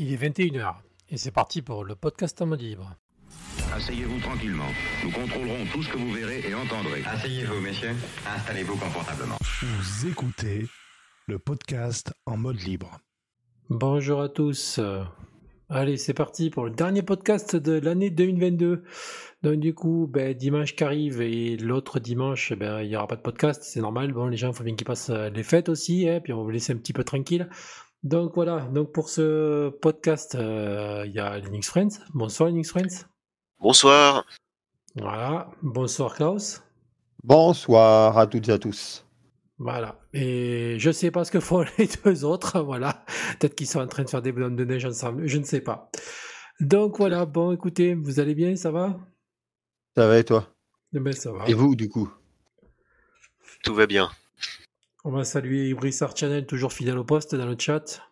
Il est 21h et c'est parti pour le podcast en mode libre. Asseyez-vous tranquillement. Nous contrôlerons tout ce que vous verrez et entendrez. Asseyez-vous, messieurs. Installez-vous confortablement. Vous écoutez le podcast en mode libre. Bonjour à tous. Allez, c'est parti pour le dernier podcast de l'année 2022. Donc du coup, ben, dimanche qui arrive et l'autre dimanche, ben, il n'y aura pas de podcast, c'est normal. Bon, les gens, il faut bien qu'ils passent les fêtes aussi, hein, puis on va vous laisser un petit peu tranquille. Donc voilà, donc pour ce podcast, euh, il y a Linux Friends. Bonsoir Linux Friends. Bonsoir. Voilà, bonsoir Klaus. Bonsoir à toutes et à tous. Voilà, et je sais pas ce que font les deux autres, voilà. Peut-être qu'ils sont en train de faire des ballons de neige ensemble, je ne sais pas. Donc voilà, bon écoutez, vous allez bien, ça va? Ça va et toi? Eh ben, ça va. Et vous du coup? Tout va bien. On va saluer Ibris Channel, toujours fidèle au poste dans le chat.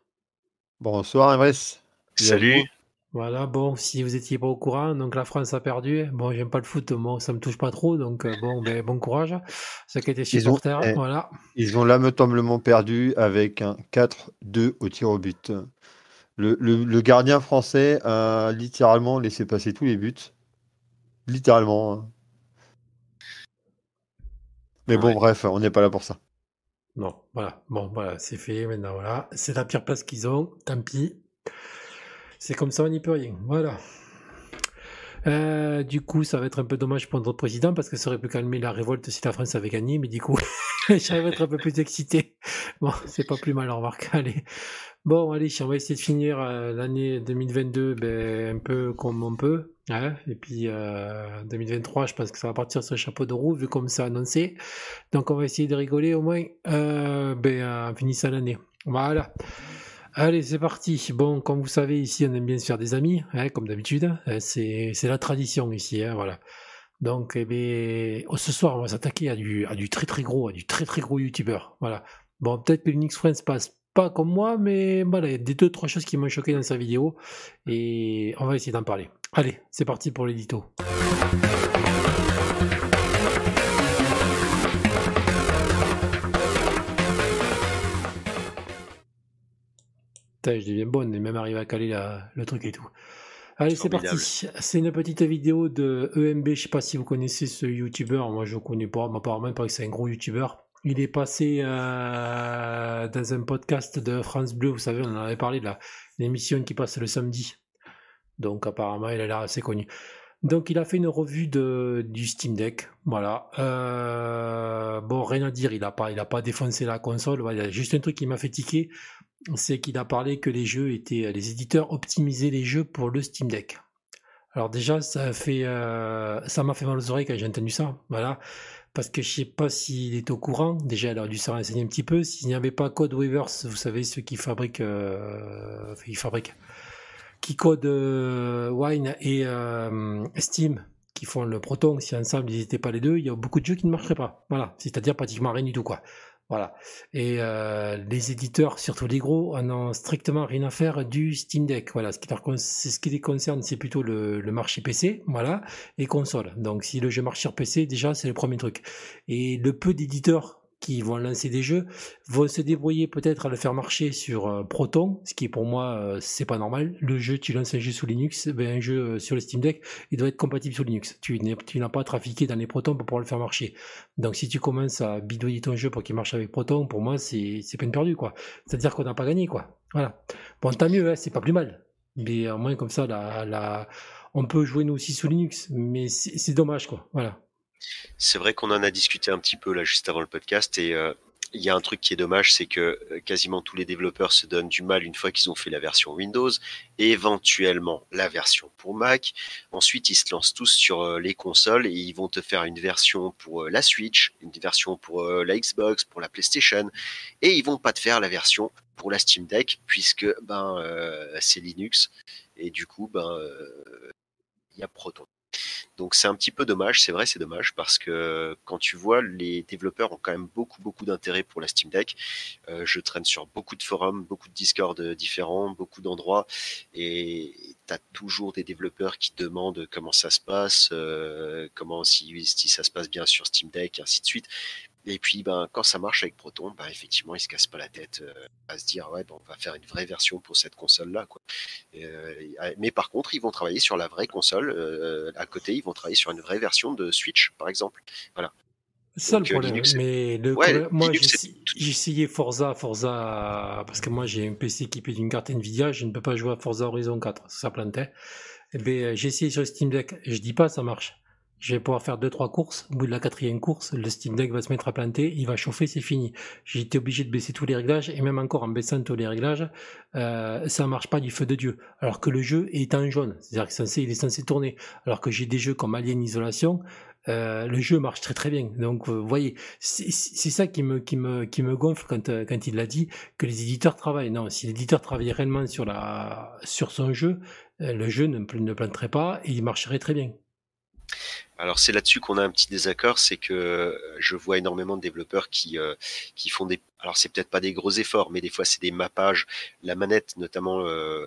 Bonsoir Ibris. Salut. Voilà, bon, si vous étiez pas au courant, donc la France a perdu. Bon, j'aime pas le foot, moi, ça me touche pas trop, donc euh, bon, ben, bon courage. Ça qui était supporter, ils ont, eh, voilà. Ils ont lamentablement perdu avec un 4-2 au tir au but. Le, le, gardien français a littéralement laissé passer tous les buts. Littéralement. Hein. Mais bon, bref, on n'est pas là pour ça. Non, voilà. Bon, voilà, c'est fait. Maintenant, voilà. C'est la pire place qu'ils ont. Tant pis. C'est comme ça, on n'y peut rien. Voilà. Euh, du coup, ça va être un peu dommage pour notre président parce que ça aurait pu calmer la révolte si la France avait gagné, mais du coup, j'arrive à être un peu plus excité. Bon, c'est pas plus mal, remarque. Allez. Bon, allez, on va essayer de finir euh, l'année 2022 ben, un peu comme on peut. Hein, et puis euh, 2023, je pense que ça va partir sur le chapeau de roue, vu comme c'est annoncé. Donc on va essayer de rigoler au moins euh, ben, en finissant l'année. Voilà. Allez, c'est parti. Bon, comme vous savez, ici, on aime bien se faire des amis, hein, comme d'habitude. Hein, c'est, la tradition ici, hein, voilà. Donc, eh ben, oh, ce soir, on va s'attaquer à du, à du très très gros, à du très très gros youtubeur. Voilà. Bon, peut-être que Unix Friends passe pas comme moi, mais voilà, il y a des deux, trois choses qui m'ont choqué dans sa vidéo. Et on va essayer d'en parler. Allez, c'est parti pour l'édito. je deviens bonne et même arriver à caler le truc et tout. Allez, c'est parti. C'est une petite vidéo de EMB. Je sais pas si vous connaissez ce youtubeur. Moi, je connais pas. Mais apparemment, que c'est un gros youtubeur. Il est passé euh, dans un podcast de France Bleu. Vous savez, on en avait parlé de l'émission qui passe le samedi. Donc apparemment, il a l'air assez connu. Donc il a fait une revue de, du Steam Deck. Voilà. Euh, bon, rien à dire, il n'a pas, a pas défoncé la console. a juste un truc qui m'a fait tiquer, c'est qu'il a parlé que les jeux étaient, les éditeurs optimisaient les jeux pour le Steam Deck. Alors déjà, ça fait, euh, ça m'a fait mal aux oreilles quand j'ai entendu ça. Voilà. Parce que je sais pas s'il est au courant. Déjà, il aurait dû se renseigner un petit peu. S'il n'y avait pas Code Weavers, vous savez, ceux qui fabriquent, euh, ils fabriquent qui codent euh, Wine et euh, Steam, qui font le Proton, si ensemble ils n'étaient pas les deux, il y a beaucoup de jeux qui ne marcheraient pas. Voilà, c'est-à-dire pratiquement rien du tout, quoi. Voilà. Et euh, les éditeurs, surtout les gros, en ont strictement rien à faire du Steam Deck. Voilà, ce qui, ce qui les concerne, c'est plutôt le, le, marché PC, voilà, et console. Donc, si le jeu marche sur PC, déjà, c'est le premier truc. Et le peu d'éditeurs qui vont lancer des jeux vont se débrouiller peut-être à le faire marcher sur euh, Proton, ce qui pour moi euh, c'est pas normal. Le jeu, tu lances un jeu sous Linux, ben, un jeu euh, sur le Steam Deck, il doit être compatible sous Linux. Tu, n'as pas trafiqué dans les Proton pour pouvoir le faire marcher. Donc si tu commences à bidouiller ton jeu pour qu'il marche avec Proton, pour moi c'est peine perdue quoi. C'est-à-dire qu'on n'a pas gagné quoi. Voilà. Bon tant mieux, hein, c'est pas plus mal. Mais au moins comme ça, la, on peut jouer nous aussi sous Linux, mais c'est dommage quoi. Voilà. C'est vrai qu'on en a discuté un petit peu là juste avant le podcast et euh, il y a un truc qui est dommage, c'est que euh, quasiment tous les développeurs se donnent du mal une fois qu'ils ont fait la version Windows éventuellement la version pour Mac. Ensuite, ils se lancent tous sur euh, les consoles et ils vont te faire une version pour la Switch, une version pour la Xbox, pour la PlayStation et ils vont pas te faire la version pour la Steam Deck puisque ben c'est Linux et du coup ben il y a Proton. Donc c'est un petit peu dommage, c'est vrai, c'est dommage parce que quand tu vois, les développeurs ont quand même beaucoup beaucoup d'intérêt pour la Steam Deck. Euh, je traîne sur beaucoup de forums, beaucoup de Discord différents, beaucoup d'endroits et tu as toujours des développeurs qui demandent comment ça se passe, euh, comment si, si ça se passe bien sur Steam Deck, et ainsi de suite. Et puis, ben, quand ça marche avec Proton, ben, effectivement, ils se cassent pas la tête euh, à se dire, ouais, ben, on va faire une vraie version pour cette console-là, quoi. Euh, mais par contre, ils vont travailler sur la vraie console. euh, à côté, ils vont travailler sur une vraie version de Switch, par exemple. Voilà. C'est ça Donc, le problème. Linux, mais le Ouais, problème- moi, j'ai essayé- Forza, Forza, parce que moi j'ai un PC équipé d'une carte Nvidia, je ne peux pas jouer à Forza Horizon 4, ça plantait. Eh ben, j'ai essayé sur Steam Deck, je dis pas ça marche. Je vais pouvoir faire deux trois courses. Au bout de la quatrième course, le Steam Deck va se mettre à planter, il va chauffer, c'est fini. J'ai été obligé de baisser tous les réglages et même encore en baissant tous les réglages, euh, ça marche pas du feu de dieu. Alors que le jeu est en jaune, c'est-à-dire que censé, il est censé tourner. Alors que j'ai des jeux comme Alien Isolation, euh, le jeu marche très très bien. Donc, euh, vous voyez, c'est c'est ça qui me, qui me, qui me gonfle quand, euh, quand il l'a dit, que les éditeurs travaillent. Non, si l'éditeur travaillait réellement sur, la, sur son jeu, euh, le jeu ne, ne planterait pas et il marcherait très bien. Alors c'est là-dessus qu'on a un petit désaccord, c'est que euh, je vois énormément de développeurs qui euh, qui font des, alors c'est peut-être pas des gros efforts, mais des fois c'est des mappages. La manette notamment euh,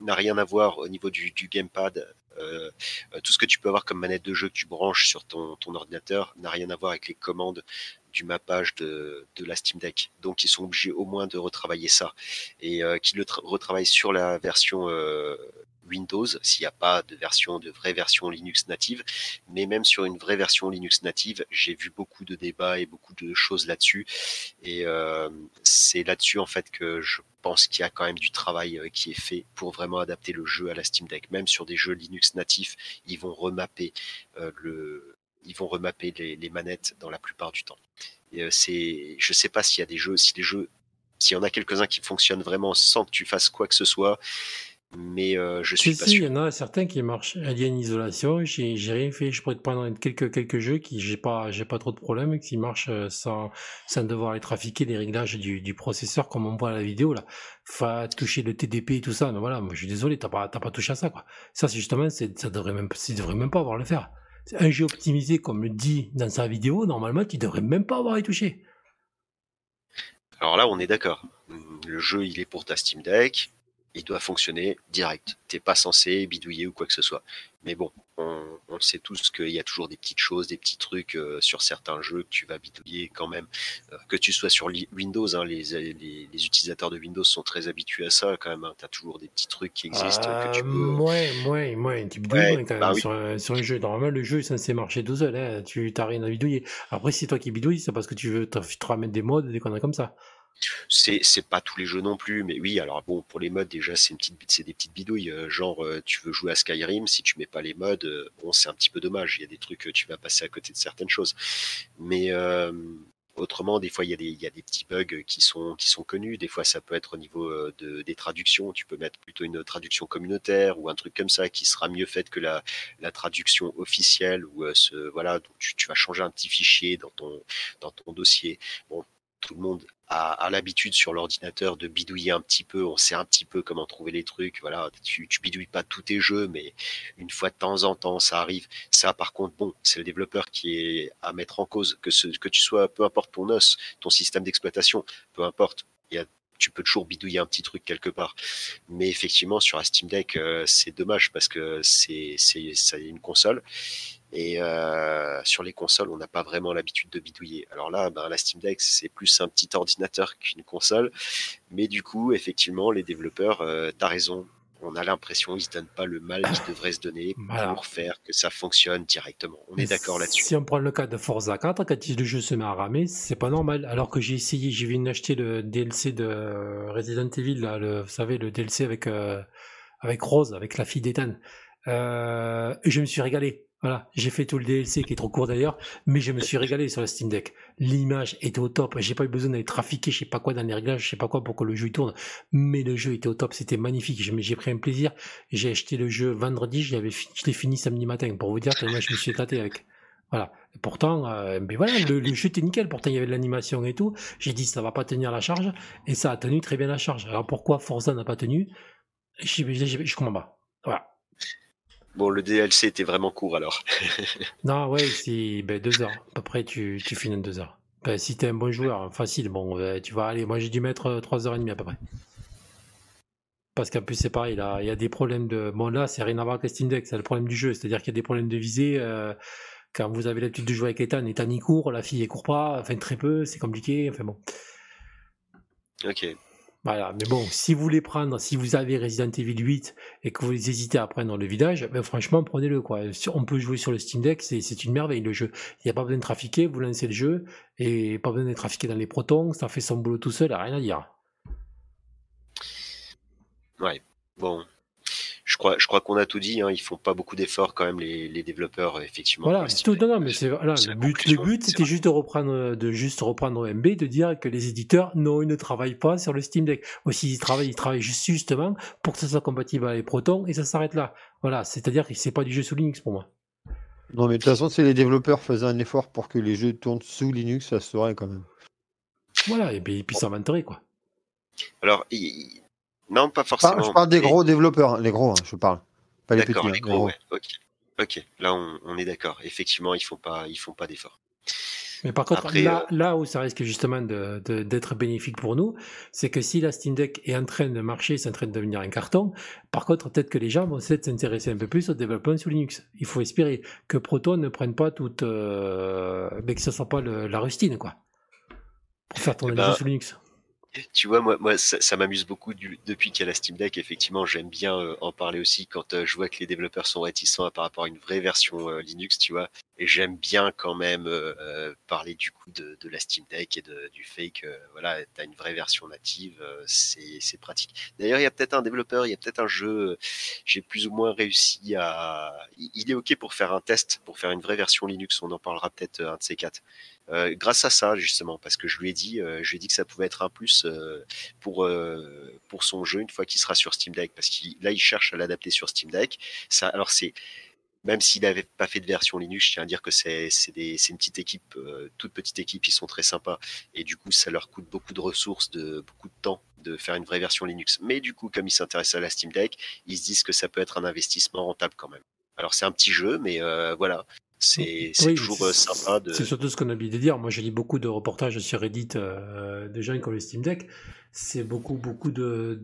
n'a rien à voir au niveau du, gamepad. Tout ce que tu peux avoir comme manette de jeu que tu branches sur ton, ton ordinateur n'a rien à voir avec les commandes du mappage de, de la Steam Deck. Donc ils sont obligés au moins de retravailler ça et qu'ils le tra- retravaillent sur la version Windows s'il n'y a pas de version de vraie version Linux native mais même sur une vraie version Linux native, j'ai vu beaucoup de débats et beaucoup de choses là-dessus. Et euh, c'est là-dessus en fait que je pense qu'il y a quand même du travail euh, qui est fait pour vraiment adapter le jeu à la Steam Deck. Même sur des jeux Linux natifs, ils vont remapper euh, le, ils vont remapper les, manettes dans la plupart du temps. Et euh, c'est, je sais pas s'il y a des jeux, si les jeux, s'il y en a quelques-uns qui fonctionnent vraiment sans que tu fasses quoi que ce soit, mais euh, je suis Si, pas si, il sûr. y en a certains qui marchent. Alien Isolation, j'ai j'ai rien fait. Je pourrais te prendre quelques, quelques jeux qui j'ai pas, j'ai pas trop de problèmes, qui marchent euh, sans, sans devoir aller trafiquer les réglages du, du processeur comme on voit à la vidéo là. Faut toucher le TDP et tout ça. Mais voilà, moi je suis désolé, t'as pas, t'as pas touché à ça quoi. Ça, c'est justement, c'est, ça devrait même, ça devrait même pas avoir à le faire. Un jeu optimisé comme le dit dans sa vidéo, normalement, tu devrais même pas avoir à y toucher. Alors là, on est d'accord. Le jeu, il est pour ta Steam Deck. Il doit fonctionner direct. T'es pas censé bidouiller ou quoi que ce soit. Mais bon, on, on sait tous qu'il y a toujours des petites choses, des petits trucs euh, sur certains jeux que tu vas bidouiller quand même. Euh, que tu sois sur Windows, hein, les, les, les utilisateurs de Windows sont très habitués à ça quand même. Hein. T'as toujours des petits trucs qui existent que tu Euh, peux. petit peu Ouais, moins quand même bah oui. sur, un, sur un jeu. Normalement, le jeu est censé marcher tout seul. Hein. Tu t'as rien à bidouiller. Après, si c'est toi qui bidouilles, c'est parce que tu veux te, te ramènes des modes, des conneries comme ça. C'est c'est pas tous les jeux non plus, mais oui. Alors bon, pour les modes déjà, c'est une petite, c'est des petites bidouilles. euh, genre, euh, tu veux jouer à Skyrim, si tu mets pas les modes, euh, bon, c'est un petit peu dommage. Il y a des trucs que tu vas passer à côté de certaines choses. Mais autrement, des fois, il y a des, il y a des petits bugs qui sont qui sont connus. Des fois, ça peut être au niveau de, des traductions. Tu peux mettre plutôt une traduction communautaire ou un truc comme ça qui sera mieux faite que la, la traduction officielle ou ce, voilà. Tu, tu vas changer un petit fichier dans ton dans ton dossier. Bon, tout le monde a, l'habitude sur l'ordinateur de bidouiller un petit peu. On sait un petit peu comment trouver les trucs. Voilà, tu, bidouilles pas tous tes jeux, mais une fois de temps en temps, ça arrive. Ça, par contre, bon, c'est le développeur qui est à mettre en cause. Que tu sois, peu importe ton os, ton système d'exploitation, peu importe. Tu peux toujours bidouiller un petit truc quelque part. Mais effectivement, sur la Steam Deck, euh, c'est dommage parce que c'est une console et euh, sur les consoles, on n'a pas vraiment l'habitude de bidouiller. Alors là, ben, la Steam Deck, c'est plus un petit ordinateur qu'une console. Mais du coup, effectivement, les développeurs, euh, t'as raison. On a l'impression qu'ils se donnent pas le mal qu'ils devraient se donner Voilà. pour faire que ça fonctionne directement. On est d'accord là-dessus. Si on prend le cas de Forza 4, quand le jeu se met à ramer, c'est pas normal. Alors que j'ai essayé, j'ai vu acheter le DLC de Resident Evil, là, le, vous savez, le DLC avec, euh, avec Rose, avec la fille d'Ethan. Euh, je me suis régalé. Voilà, j'ai fait tout le DLC qui est trop court d'ailleurs, mais je me suis régalé sur la Steam Deck. L'image était au top. J'ai pas eu besoin d'aller trafiquer, je sais pas quoi dans les réglages, je sais pas quoi pour que le jeu tourne. Mais le jeu était au top, c'était magnifique. J'ai pris un plaisir. J'ai acheté le jeu vendredi, je l'ai fini samedi matin pour vous dire tellement je me suis éclaté avec. Voilà. Pourtant, euh, le, jeu était nickel. Pourtant, il y avait de l'animation et tout. J'ai dit ça va pas tenir la charge, et ça a tenu très bien la charge. Alors pourquoi Forza n'a pas tenu? Je comprends pas. Bon, le DLC était vraiment court alors. Non, ouais, c'est ben, deux heures. À peu près, tu, tu finis en deux heures. Ben, si t'es un bon joueur, facile, bon, ben, tu vas aller. Moi, j'ai dû mettre euh, trois heures et demie à peu près. Parce qu'en plus, c'est pareil, il y a des problèmes de. Bon, là, c'est rien à voir avec le Steam Deck, c'est le problème du jeu. C'est-à-dire qu'il y a des problèmes de visée. euh, Quand vous avez l'habitude de jouer avec Ethan, Ethan il court, la fille elle court pas, enfin très peu, c'est compliqué, enfin bon. Ok. Voilà, mais bon, si vous voulez prendre, si vous avez Resident Evil 8 et que vous hésitez à prendre le vidage, ben franchement, prenez-le. quoi. On peut jouer sur le Steam Deck, c'est une merveille le jeu. Il n'y a pas besoin de trafiquer, vous lancez le jeu et pas besoin de trafiquer dans les protons, ça fait son boulot tout seul, rien à dire. Ouais, bon, je crois, je crois qu'on a tout dit. Hein. Ils font pas beaucoup d'efforts quand même les, les développeurs effectivement. Voilà, c'est tout. Non, non, mais c'est voilà, le but. Le but, c'était juste de reprendre, de juste reprendre MB, de dire que les éditeurs, non, ils ne travaillent pas sur le Steam Deck. Aussi, ils travaillent, ils travaillent juste justement pour que ça soit compatible avec Proton et ça s'arrête là. Voilà, c'est-à-dire que c'est pas du jeu sous Linux pour moi. Non, mais de toute façon, si les développeurs faisaient un effort pour que les jeux tournent sous Linux, ça serait quand même. Voilà, et puis, et puis ça m'intéresse quoi. Alors, il non, pas forcément. je parle des gros développeurs, hein, les gros, hein, je parle. Pas les petits. Hein, les gros, Ok. Ok. Là, on, est d'accord. Effectivement, ils font pas, ils font pas d'efforts. Mais par contre, là, euh, là, où ça risque justement d'être bénéfique pour nous, c'est que si la Steam Deck est en train de marcher, c'est en train de devenir un carton, par contre, peut-être que les gens vont s'intéresser un peu plus au développement sous Linux. Il faut espérer que Proton ne prenne pas toute. Euh, mais que ce soit pas la rustine, quoi. Pour faire tourner eh les jeux sous Linux tu vois, moi, moi ça, m'amuse beaucoup depuis qu'il y a la Steam Deck. Effectivement, j'aime bien euh, en parler aussi quand euh, je vois que les développeurs sont réticents par rapport à une vraie version euh, Linux, tu vois. Et j'aime bien quand même parler du coup de, la Steam Deck et du fake. voilà, tu as une vraie version native, c'est pratique. D'ailleurs, il y a peut-être un développeur, il y a peut-être un jeu, j'ai plus ou moins réussi à. Il est OK pour faire un test, pour faire une vraie version Linux. On en parlera peut-être un de ces quatre. Euh, grâce à ça justement parce que je lui ai dit euh, je lui ai dit que ça pouvait être un plus euh, pour pour son jeu une fois qu'il sera sur Steam Deck parce qu'il là il cherche à l'adapter sur Steam Deck ça alors c'est même s'il n'avait pas fait de version Linux, je tiens à dire que c'est une petite équipe, toute petite équipe, ils sont très sympas. Et du coup, ça leur coûte beaucoup de ressources, de, beaucoup de temps de faire une vraie version Linux. Mais du coup, comme ils s'intéressent à la Steam Deck, ils se disent que ça peut être un investissement rentable quand même. Alors c'est un petit jeu, mais voilà, c'est toujours euh, sympa de. C'est surtout ce qu'on a oublié de dire. Moi, j'ai lu beaucoup de reportages sur Reddit euh, de gens qui ont le Steam Deck. C'est beaucoup, beaucoup de,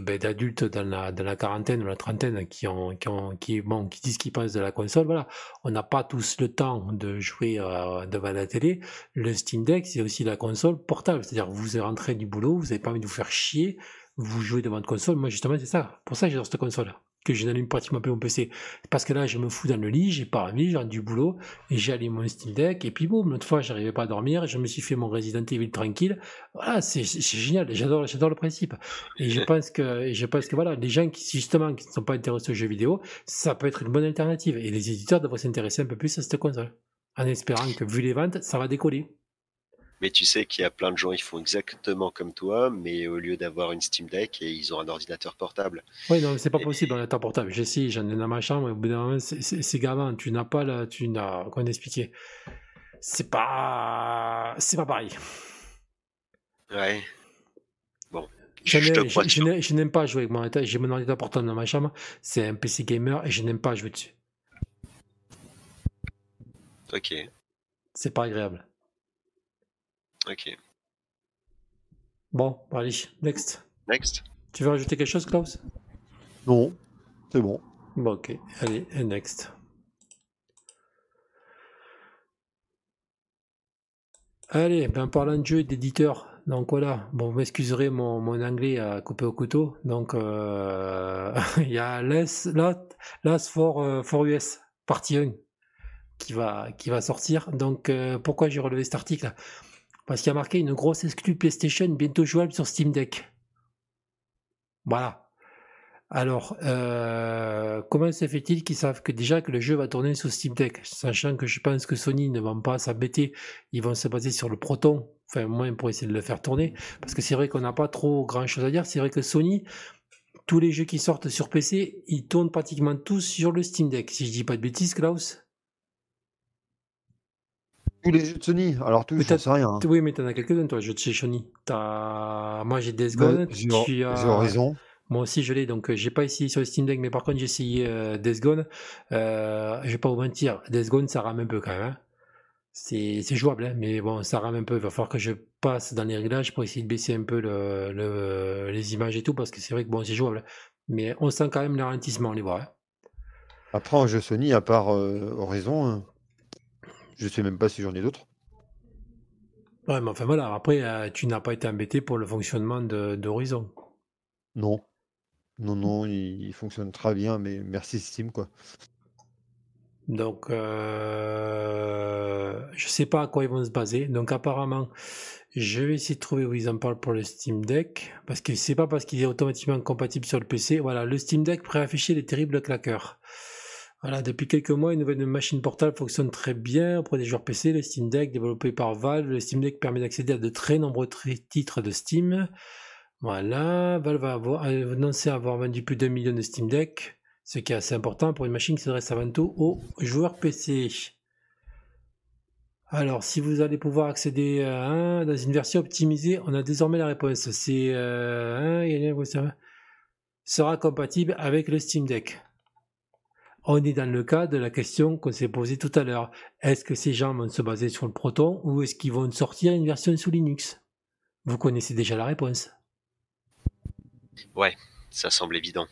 ben, d'adultes dans la, dans la quarantaine ou la trentaine qui ont, qui, ont, qui, bon, qui disent qu'ils pensent de la console. Voilà, on n'a pas tous le temps de jouer euh, devant la télé. Le Steam Deck, c'est aussi la console portable. C'est-à-dire, vous êtes rentré du boulot, vous n'avez pas envie de vous faire chier, vous jouez devant votre console. Moi, justement, c'est ça. Pour ça, j'adore cette console que je n'allume pratiquement plus mon PC. Parce que là, je me fous dans le lit, j'ai pas envie, j'ai du boulot, et j'ai allumé mon Steam Deck, et puis bon, l'autre fois, j'arrivais pas à dormir, je me suis fait mon Resident Evil tranquille. Voilà, c'est génial, j'adore, j'adore le principe. Et je pense que, je pense que voilà, les gens qui, justement, qui ne sont pas intéressés aux jeux vidéo, ça peut être une bonne alternative. Et les éditeurs devraient s'intéresser un peu plus à cette console. En espérant que, vu les ventes, ça va décoller. Mais tu sais qu'il y a plein de gens, ils font exactement comme toi, mais au lieu d'avoir une Steam Deck, ils ont un ordinateur portable. Oui, non, c'est pas possible, un ordinateur portable. J'essaie, j'en ai dans ma chambre, au bout d'un moment, c'est gamin, tu n'as pas là, tu n'as, comment expliquer? C'est pas, c'est pas pareil. Ouais. Bon. Je, n'aime pas jouer avec mon ordinateur, j'ai mon ordinateur portable dans ma chambre, c'est un PC gamer et je n'aime pas jouer dessus. Ok. C'est pas agréable. Ok. Bon, allez, next. Next. Tu veux rajouter quelque chose, Klaus? Non, c'est bon. Bon, ok. Allez, next. Allez, ben parlant de jeu et d'éditeur, donc voilà, bon, vous m'excuserez mon, mon, anglais à couper au couteau. Donc, euh, il y a Last, Last for, euh, for US, partie 1, qui va, qui va sortir. Donc, euh, pourquoi j'ai relevé cet article? Parce qu'il y a marqué une grosse exclue PlayStation bientôt jouable sur Steam Deck. Voilà. Alors, euh, comment se fait-il qu'ils savent que déjà que le jeu va tourner sur Steam Deck Sachant que je pense que Sony ne va pas s'embêter, ils vont se baser sur le Proton, enfin au moins pour essayer de le faire tourner. Parce que c'est vrai qu'on n'a pas trop grand-chose à dire. C'est vrai que Sony, tous les jeux qui sortent sur PC, ils tournent pratiquement tous sur le Steam Deck. Si je dis pas de bêtises, Klaus tous les jeux de Sony, alors tout, je sais rien. Hein. Oui, mais t'en as quelques-uns, toi, jeux de chez Sony. As... Moi, j'ai Death Gone. j'ai Horizon. Moi aussi, je l'ai, donc euh, j'ai pas essayé sur le Steam Deck, mais par contre, j'ai essayé euh, Death Gone. Euh, je vais pas vous mentir, Death Gone, ça rame un peu quand même. Hein. C'est jouable, hein, mais bon, ça rame un peu. Il va falloir que je passe dans les réglages pour essayer de baisser un peu le, le, les images et tout, parce que c'est vrai que bon, c'est jouable. Mais on sent quand même le ralentissement, on les voit. Hein. Après, en jeu Sony, à part euh, Horizon, Je sais même pas si j'en ai d'autres. Ouais, mais enfin voilà, après, euh, tu n'as pas été embêté pour le fonctionnement d'Horizon. Non. Non, non, il, il fonctionne très bien, mais merci Steam, quoi. Donc, euh, je sais pas à quoi ils vont se baser. Donc, apparemment, je vais essayer de trouver où ils en parlent pour le Steam Deck. Parce que c'est pas parce qu'il est automatiquement compatible sur le PC. Voilà, le Steam Deck préaffiché les terribles claqueurs. Voilà, depuis quelques mois, une nouvelle machine portable fonctionne très bien auprès des joueurs PC. Le Steam Deck, développé par Valve, le Steam Deck permet d'accéder à de très nombreux titres de Steam. Voilà, Valve a avoir- annoncé avoir vendu plus d'un million de Steam Deck, ce qui est assez important pour une machine qui s'adresse avant tout aux joueurs PC. Alors, si vous allez pouvoir accéder à un dans une version optimisée, on a désormais la réponse. C'est euh, une- sera compatible avec le Steam Deck. On est dans le cas de la question qu'on s'est posée tout à l'heure. Est-ce que ces gens vont se baser sur le Proton ou est-ce qu'ils vont sortir une version sous Linux? Vous connaissez déjà la réponse. Ouais, ça semble évident.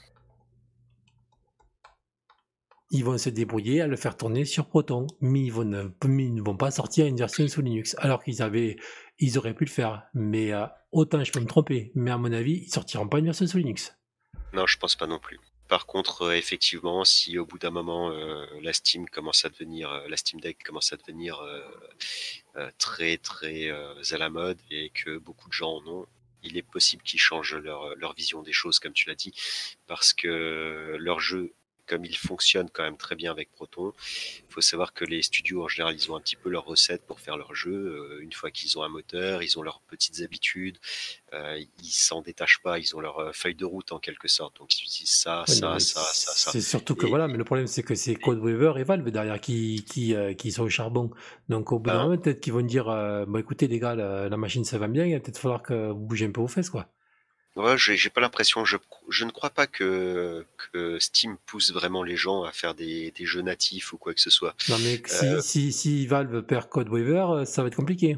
Ils vont se débrouiller à le faire tourner sur Proton, mais ils, vont ne, mais ils ne vont pas sortir une version sous Linux. Alors qu'ils avaient, ils auraient pu le faire. Mais euh, autant je peux me tromper, mais à mon avis, ils sortiront pas une version sous Linux. Non, je pense pas non plus. Par contre, euh, effectivement, si au bout d'un moment euh, la Steam commence à devenir, euh, la Steam Deck commence à devenir très très à la mode et que beaucoup de gens en ont, il est possible qu'ils changent leur, leur vision des choses, comme tu l'as dit, parce que leur jeu, comme il fonctionne quand même très bien avec Proton, il faut savoir que les studios en général, ils ont un petit peu leur recette pour faire leur jeu. Euh, une fois qu'ils ont un moteur, ils ont leurs petites habitudes, euh, ils s'en détachent pas, ils ont leur euh, feuille de route en quelque sorte. Donc ils utilisent ça, Ouais, ça, ça, ça, ça. C'est surtout que Et- voilà, mais le problème c'est que c'est Code Weaver et Valve derrière qui, qui, euh, qui sont au charbon. Donc au bout d'un Ah. moment, peut-être qu'ils vont dire euh, bon, écoutez les gars, la, la machine ça va bien, il va peut-être falloir que vous bougez un peu vos fesses quoi. Ouais, j'ai pas l'impression. Je, je ne crois pas que, que Steam pousse vraiment les gens à faire des, des jeux natifs ou quoi que ce soit. Non mais si, Euh. si, si Valve perd Code Weaver, euh, ça va être compliqué.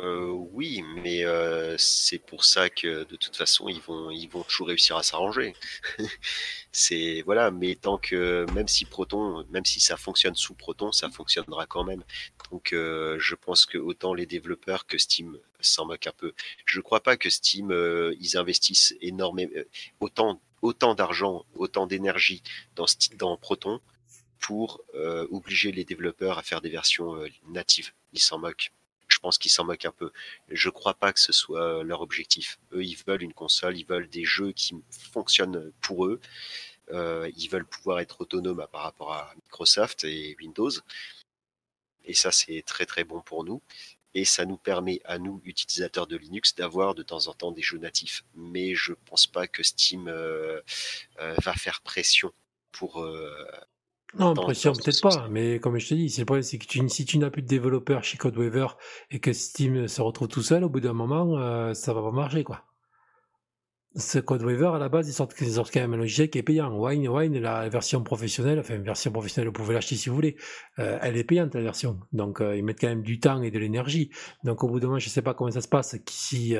Euh, oui, mais euh, c'est pour ça que de toute façon ils vont ils vont toujours réussir à s'arranger. c'est voilà, mais tant que même si Proton, même si ça fonctionne sous Proton, ça fonctionnera quand même. Donc euh, je pense que autant les développeurs que Steam s'en moquent un peu. Je crois pas que Steam euh, ils investissent énormément euh, autant autant d'argent, autant d'énergie dans dans Proton pour euh, obliger les développeurs à faire des versions natives. Ils s'en moquent. Pense qu'ils s'en moquent un peu. Je crois pas que ce soit leur objectif. Eux, ils veulent une console, ils veulent des jeux qui fonctionnent pour eux. Euh, ils veulent pouvoir être autonomes à- par rapport à Microsoft et Windows. Et ça, c'est très très bon pour nous. Et ça nous permet à nous, utilisateurs de Linux, d'avoir de temps en temps des jeux natifs. Mais je pense pas que Steam euh, euh, va faire pression pour. Non, pression peut-être pas, mais comme je te dis, c'est le problème, c'est que tu- si tu n'as plus de développeurs chez Code Weaver et que Steam se retrouve tout seul, au bout d'un moment, euh, ça va pas marcher quoi. Ce Code Weaver, à la base, ils sortent, ils sortent quand même un logiciel qui est payant. Wine, Wine, la version professionnelle, enfin, version professionnelle, vous pouvez l'acheter si vous voulez. Euh, elle est payante, la version. Donc, euh, ils mettent quand même du temps et de l'énergie. Donc, au bout d'un moment, je sais pas comment ça se passe, si,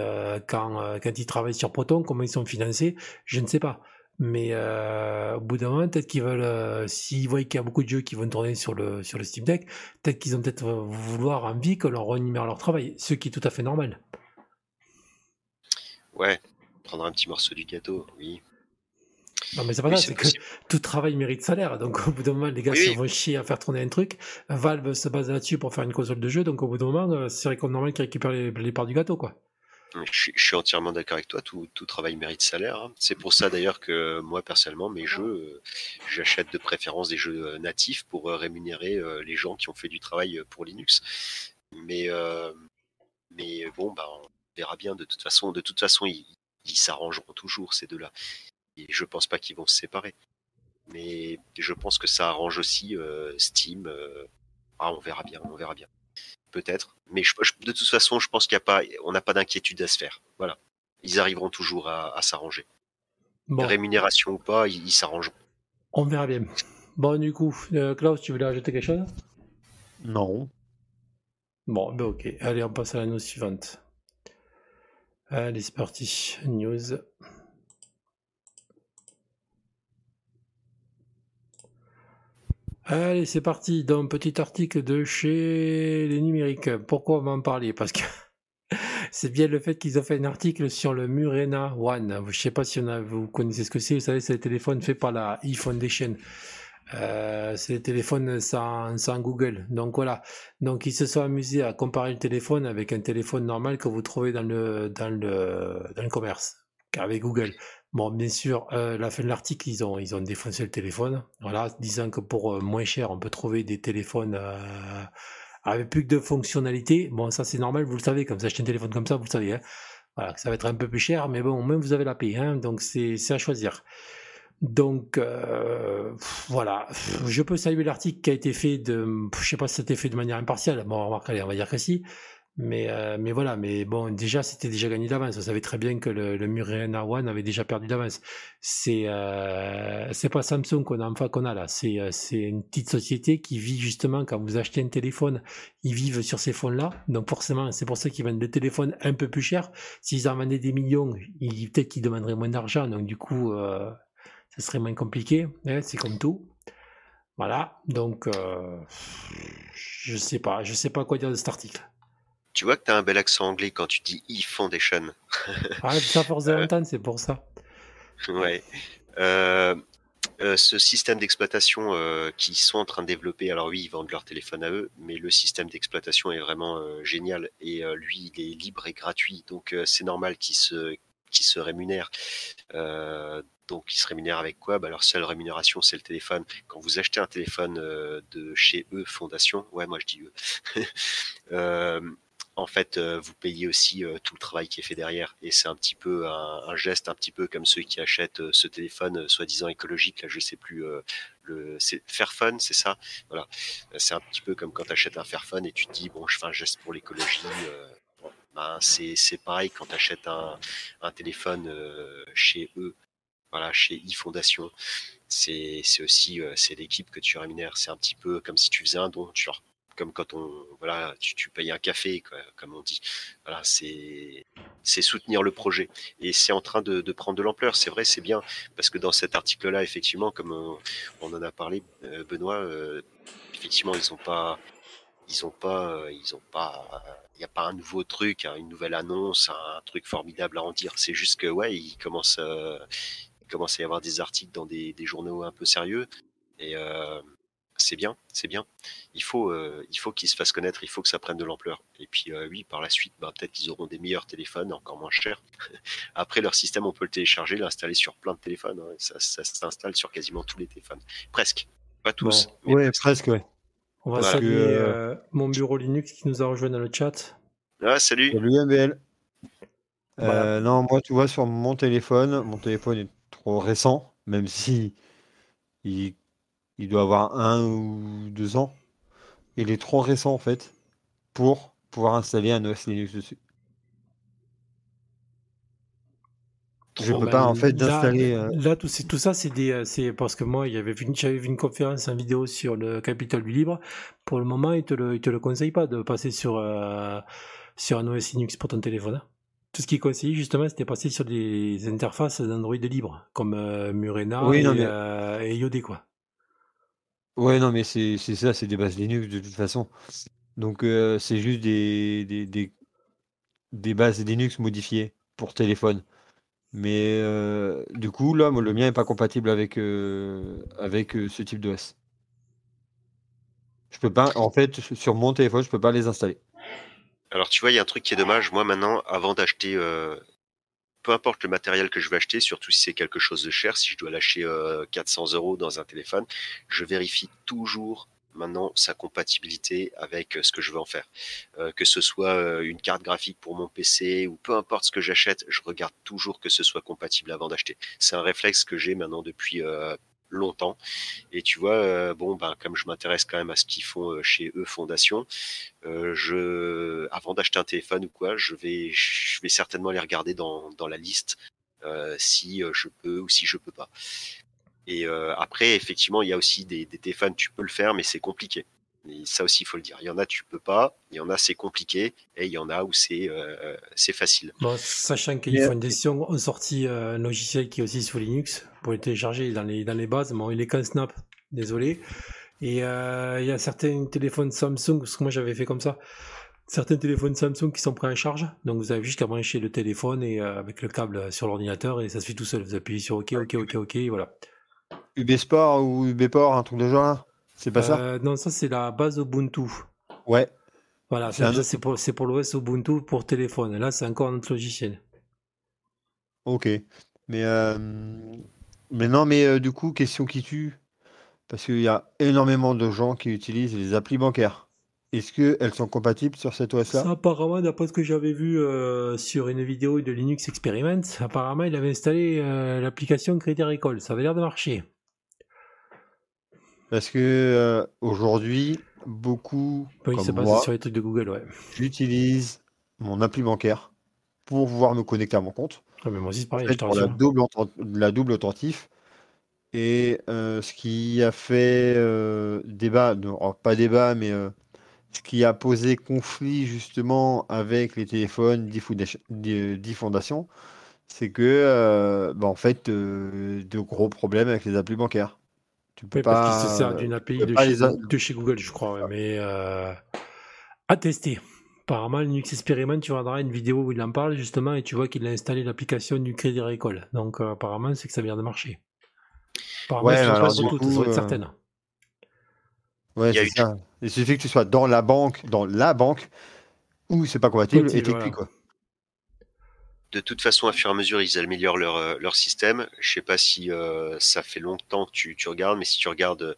quand, euh, quand ils travaillent sur Proton, comment ils sont financés, je ne sais pas. Mais euh, au bout d'un moment, peut-être qu'ils veulent, euh, s'ils voient qu'il y a beaucoup de jeux qui vont tourner sur le, sur le Steam Deck, peut-être qu'ils ont peut-être euh, vouloir envie que l'on rémunère leur travail, ce qui est tout à fait normal. Ouais, prendre un petit morceau du gâteau, oui. Non, mais c'est pas Oui, ça, c'est que tout travail mérite salaire. Donc, au bout d'un moment, les gars Oui, se oui. vont chier à faire tourner un truc. Valve se base là-dessus pour faire une console de jeu. Donc, au bout d'un moment, c'est comme normal qu'ils récupèrent les, les parts du gâteau, quoi. Je suis, je suis entièrement d'accord avec toi, tout, tout travail mérite salaire. hein. C'est pour ça d'ailleurs que moi personnellement, mes jeux, euh, j'achète de préférence des jeux euh, natifs pour euh, rémunérer les gens qui ont fait du travail pour Linux. Mais, euh, mais bon, bah, on verra bien de toute façon. De toute façon, ils ils s'arrangeront toujours ces deux-là. Et je pense pas qu'ils vont se séparer. Mais je pense que ça arrange aussi euh, Steam. euh, ah, on verra bien, on verra bien peut-être. Mais je- je- de toute façon, je pense qu'il y a pas, on n'a pas d'inquiétude à se faire. Voilà. Ils arriveront toujours à, à s'arranger. Bon, Rémunération ou pas, ils ils s'arrangeront. on verra bien. Bon, du coup, euh, Klaus, tu voulais rajouter quelque chose? Non. Bon, ben ok. Allez, on passe à la news suivante. Allez, c'est parti. News. Allez, c'est parti. Dans un petit article de chez les numériques. Pourquoi on en parler? Parce que c'est bien le fait qu'ils ont fait un article sur le Murena One. Je ne sais pas si on a, vous connaissez ce que c'est. Vous savez, c'est le téléphone fait par la e-Foundation. Euh, c'est le téléphone sans, Google. Donc voilà. Donc ils se sont amusés à comparer le téléphone avec un téléphone normal que vous trouvez dans le commerce, avec Google. Bon, bien sûr, euh, la fin de l'article, ils ont, ils ont défoncé le téléphone. Voilà, disant que pour euh, moins cher, on peut trouver des téléphones euh, avec plus de fonctionnalités. Bon, ça c'est normal, vous le savez, comme vous achetez un téléphone comme ça, vous le savez. Hein. Voilà, ça va être un peu plus cher, mais bon, même vous avez la paix, hein, donc c'est à choisir. Donc voilà, je peux saluer l'article qui a été fait de, je sais pas si c'était fait de manière impartiale. Bon, on va dire que si. Mais, euh, mais voilà, mais bon, déjà, c'était déjà gagné d'avance. On savait très bien que le, le One avait déjà perdu d'avance. C'est euh, c'est pas Samsung qu'on a enfin qu'on a là. C'est euh, c'est une petite société qui vit justement quand vous achetez un téléphone, ils vivent sur ces fonds-là. Donc forcément, c'est pour ça qu'ils vendent des téléphones un peu plus chers. S'ils en vendaient des millions, peut-être qu'ils demanderaient moins d'argent. Donc du coup, euh, ça serait moins compliqué. Hein, c'est comme tout. Voilà. Donc euh, je sais pas, je sais pas quoi dire de cet article. Tu vois que tu as un bel accent anglais quand tu dis e-foundation. ah, ça force de l'entendre, c'est pour ça. Ouais. Euh, euh, ce système d'exploitation euh, qu'ils sont en train de développer, alors oui, ils vendent leur téléphone à eux, mais le système d'exploitation est vraiment génial et lui, il est libre et gratuit, donc c'est normal qu'il se, qu'il se rémunère. donc, il se rémunère avec quoi? Bah, Leur seule rémunération, c'est le téléphone. Quand vous achetez un téléphone de chez eux, Fondation, ouais, moi je dis eux, en fait, euh, vous payez aussi euh, tout le travail qui est fait derrière. Et c'est un petit peu un, geste, un petit peu comme ceux qui achètent euh, ce téléphone soi-disant écologique. Là, je sais plus le, c'est Fairphone, c'est ça? Voilà, c'est un petit peu comme quand tu achètes un Fairphone et tu te dis bon, je fais un geste pour l'écologie. ben, c'est pareil quand tu achètes un, téléphone chez eux. Voilà, chez e-Fondation, c'est aussi l'équipe que tu rémunères. C'est un petit peu comme si tu faisais un don. Tu comme quand on voilà tu, tu payes un café comme on dit. Voilà c'est c'est soutenir le projet. Et c'est en train de, de prendre de l'ampleur. C'est vrai c'est bien. Parce que dans cet article là effectivement comme on, en a parlé euh, Benoît euh, effectivement ils ont pas ils ont pas ils ont pas il n'y a pas un nouveau truc hein, une nouvelle annonce un truc formidable à en dire. C'est juste que ouais il commence il commence à y avoir des articles dans des, des journaux un peu sérieux. Et euh, c'est bien, c'est bien. Il faut, euh, il faut qu'ils se fassent connaître, il faut que ça prenne de l'ampleur. Et puis euh, oui, par la suite, bah, peut-être qu'ils auront des meilleurs téléphones, encore moins chers. Après, leur système, on peut le télécharger, l'installer sur plein de téléphones. Hein. Ça, s'installe sur quasiment tous les téléphones. Presque, pas tous. Oui, presque, ouais. On va saluer euh, mon bureau Linux qui nous a rejoint dans le chat. Ah, salut. Salut MBL. non, moi, tu vois, sur mon téléphone, mon téléphone est trop récent, même si il il doit avoir un ou deux ans. Il est trop récent en fait pour pouvoir installer un OS Linux dessus. Je peux pas en fait d'installer. Euh, là, tout, tout, ça, c'est des, c'est parce que moi, j'avais vu, j'avais vu une conférence en vidéo sur le Capitole du Libre. Pour le moment, ils te le, te le conseillent pas de passer sur euh, sur un OS Linux pour ton téléphone. Hein. Tout ce qu'ils conseillaient justement, c'était passer sur des interfaces d'Android libre, comme euh, Murena et, et Iodé, quoi. Ouais, non, mais c'est ça, c'est des bases Linux de toute façon. Donc, euh, c'est juste des, bases Linux modifiées pour téléphone. Mais euh, du coup, là, le mien n'est pas compatible avec, euh, avec ce type d'OS. Je peux pas, en fait, sur mon téléphone, je peux pas les installer. Alors, tu vois, il y a un truc qui est dommage. Moi, maintenant, avant d'acheter peu importe le matériel que je vais acheter, surtout si c'est quelque chose de cher, si je dois lâcher 400 euh, euros dans un téléphone, je vérifie toujours maintenant sa compatibilité avec euh, ce que je veux en faire. Euh, que ce soit une carte graphique pour mon PC ou peu importe ce que j'achète, je regarde toujours que ce soit compatible avant d'acheter. C'est un réflexe que j'ai maintenant depuis longtemps. Et tu vois, euh, bon, ben, comme je m'intéresse quand même à ce qu'ils font euh, chez eux Fondation, euh, je, avant d'acheter un téléphone ou quoi, je vais, je vais certainement les regarder dans, dans la liste si je peux ou si je peux pas. Et après, effectivement, il y a aussi des, des téléphones, tu peux le faire, mais c'est compliqué. Et ça aussi, il faut le dire. Il y en a, tu peux pas. Il y en a, c'est compliqué. Et il y en a où c'est c'est facile. Bon, sachant qu'ils font une décision, ont sorti un logiciel qui est aussi sous Linux pour le télécharger dans les, dans les bases. Bon, il est qu'un snap, désolé. Et euh, il y a certains téléphones Samsung, parce que moi j'avais fait comme ça, certains téléphones Samsung qui sont prêts à charge. Donc vous avez juste qu'à brancher le téléphone et euh, avec le câble sur l'ordinateur et ça se fait tout seul. Vous appuyez sur OK, OK, OK, OK, et voilà. UB Sport ou UB Port, un truc de genre là? C'est pas ça? Euh, non, ça c'est la base Ubuntu. Ouais. Voilà, C'est un pour, c'est pour l'OS Ubuntu pour téléphone. Là, c'est encore un autre logiciel. Ok. Mais, mais non, mais euh, du coup, question qui tue, parce qu'il y a énormément de gens qui utilisent les applis bancaires. Est-ce qu'elles sont compatibles sur cet OS-là Ça, apparemment, d'après ce que j'avais vu euh, sur une vidéo de Linux Experiment, apparemment, il avait installé euh, l'application Crédit Agricole. Ça avait l'air de marcher. Parce que aujourd'hui, beaucoup Oui, comme moi, sur les trucs de Google, ouais. j'utilise mon appli bancaire pour pouvoir me connecter à mon compte. Mais moi aussi, c'est En pareil, fait, pour la double, la double authentif. Et euh, ce qui a fait euh, débat, non, oh, pas débat, mais euh, ce qui a posé conflit justement avec les téléphones d'e-Foundation- d'e- d'e-Fondation, c'est que, euh, bah, en fait, euh, de gros problèmes avec les applis bancaires. Tu peux Oui, parce qu'il pas, se d'une API de pas chez, les de chez Google, je crois, ouais, mais euh, à tester. Apparemment, Linux Experiment, tu verras une vidéo où il en parle justement et tu vois qu'il a installé l'application du Crédit Agricole. Donc, euh, apparemment, c'est que ça vient de marcher. Apparemment, Ouais, alors, pas du coup, euh, certaine. Ouais, Il y a c'est ça. Il suffit que tu sois dans la banque, dans la banque, où c'est pas compatible, et t'es voilà. quoi. De toute façon, à fur et à mesure, ils améliorent leur, euh, leur système. Je sais pas si euh, ça fait longtemps que tu, tu regardes, mais si tu regardes euh,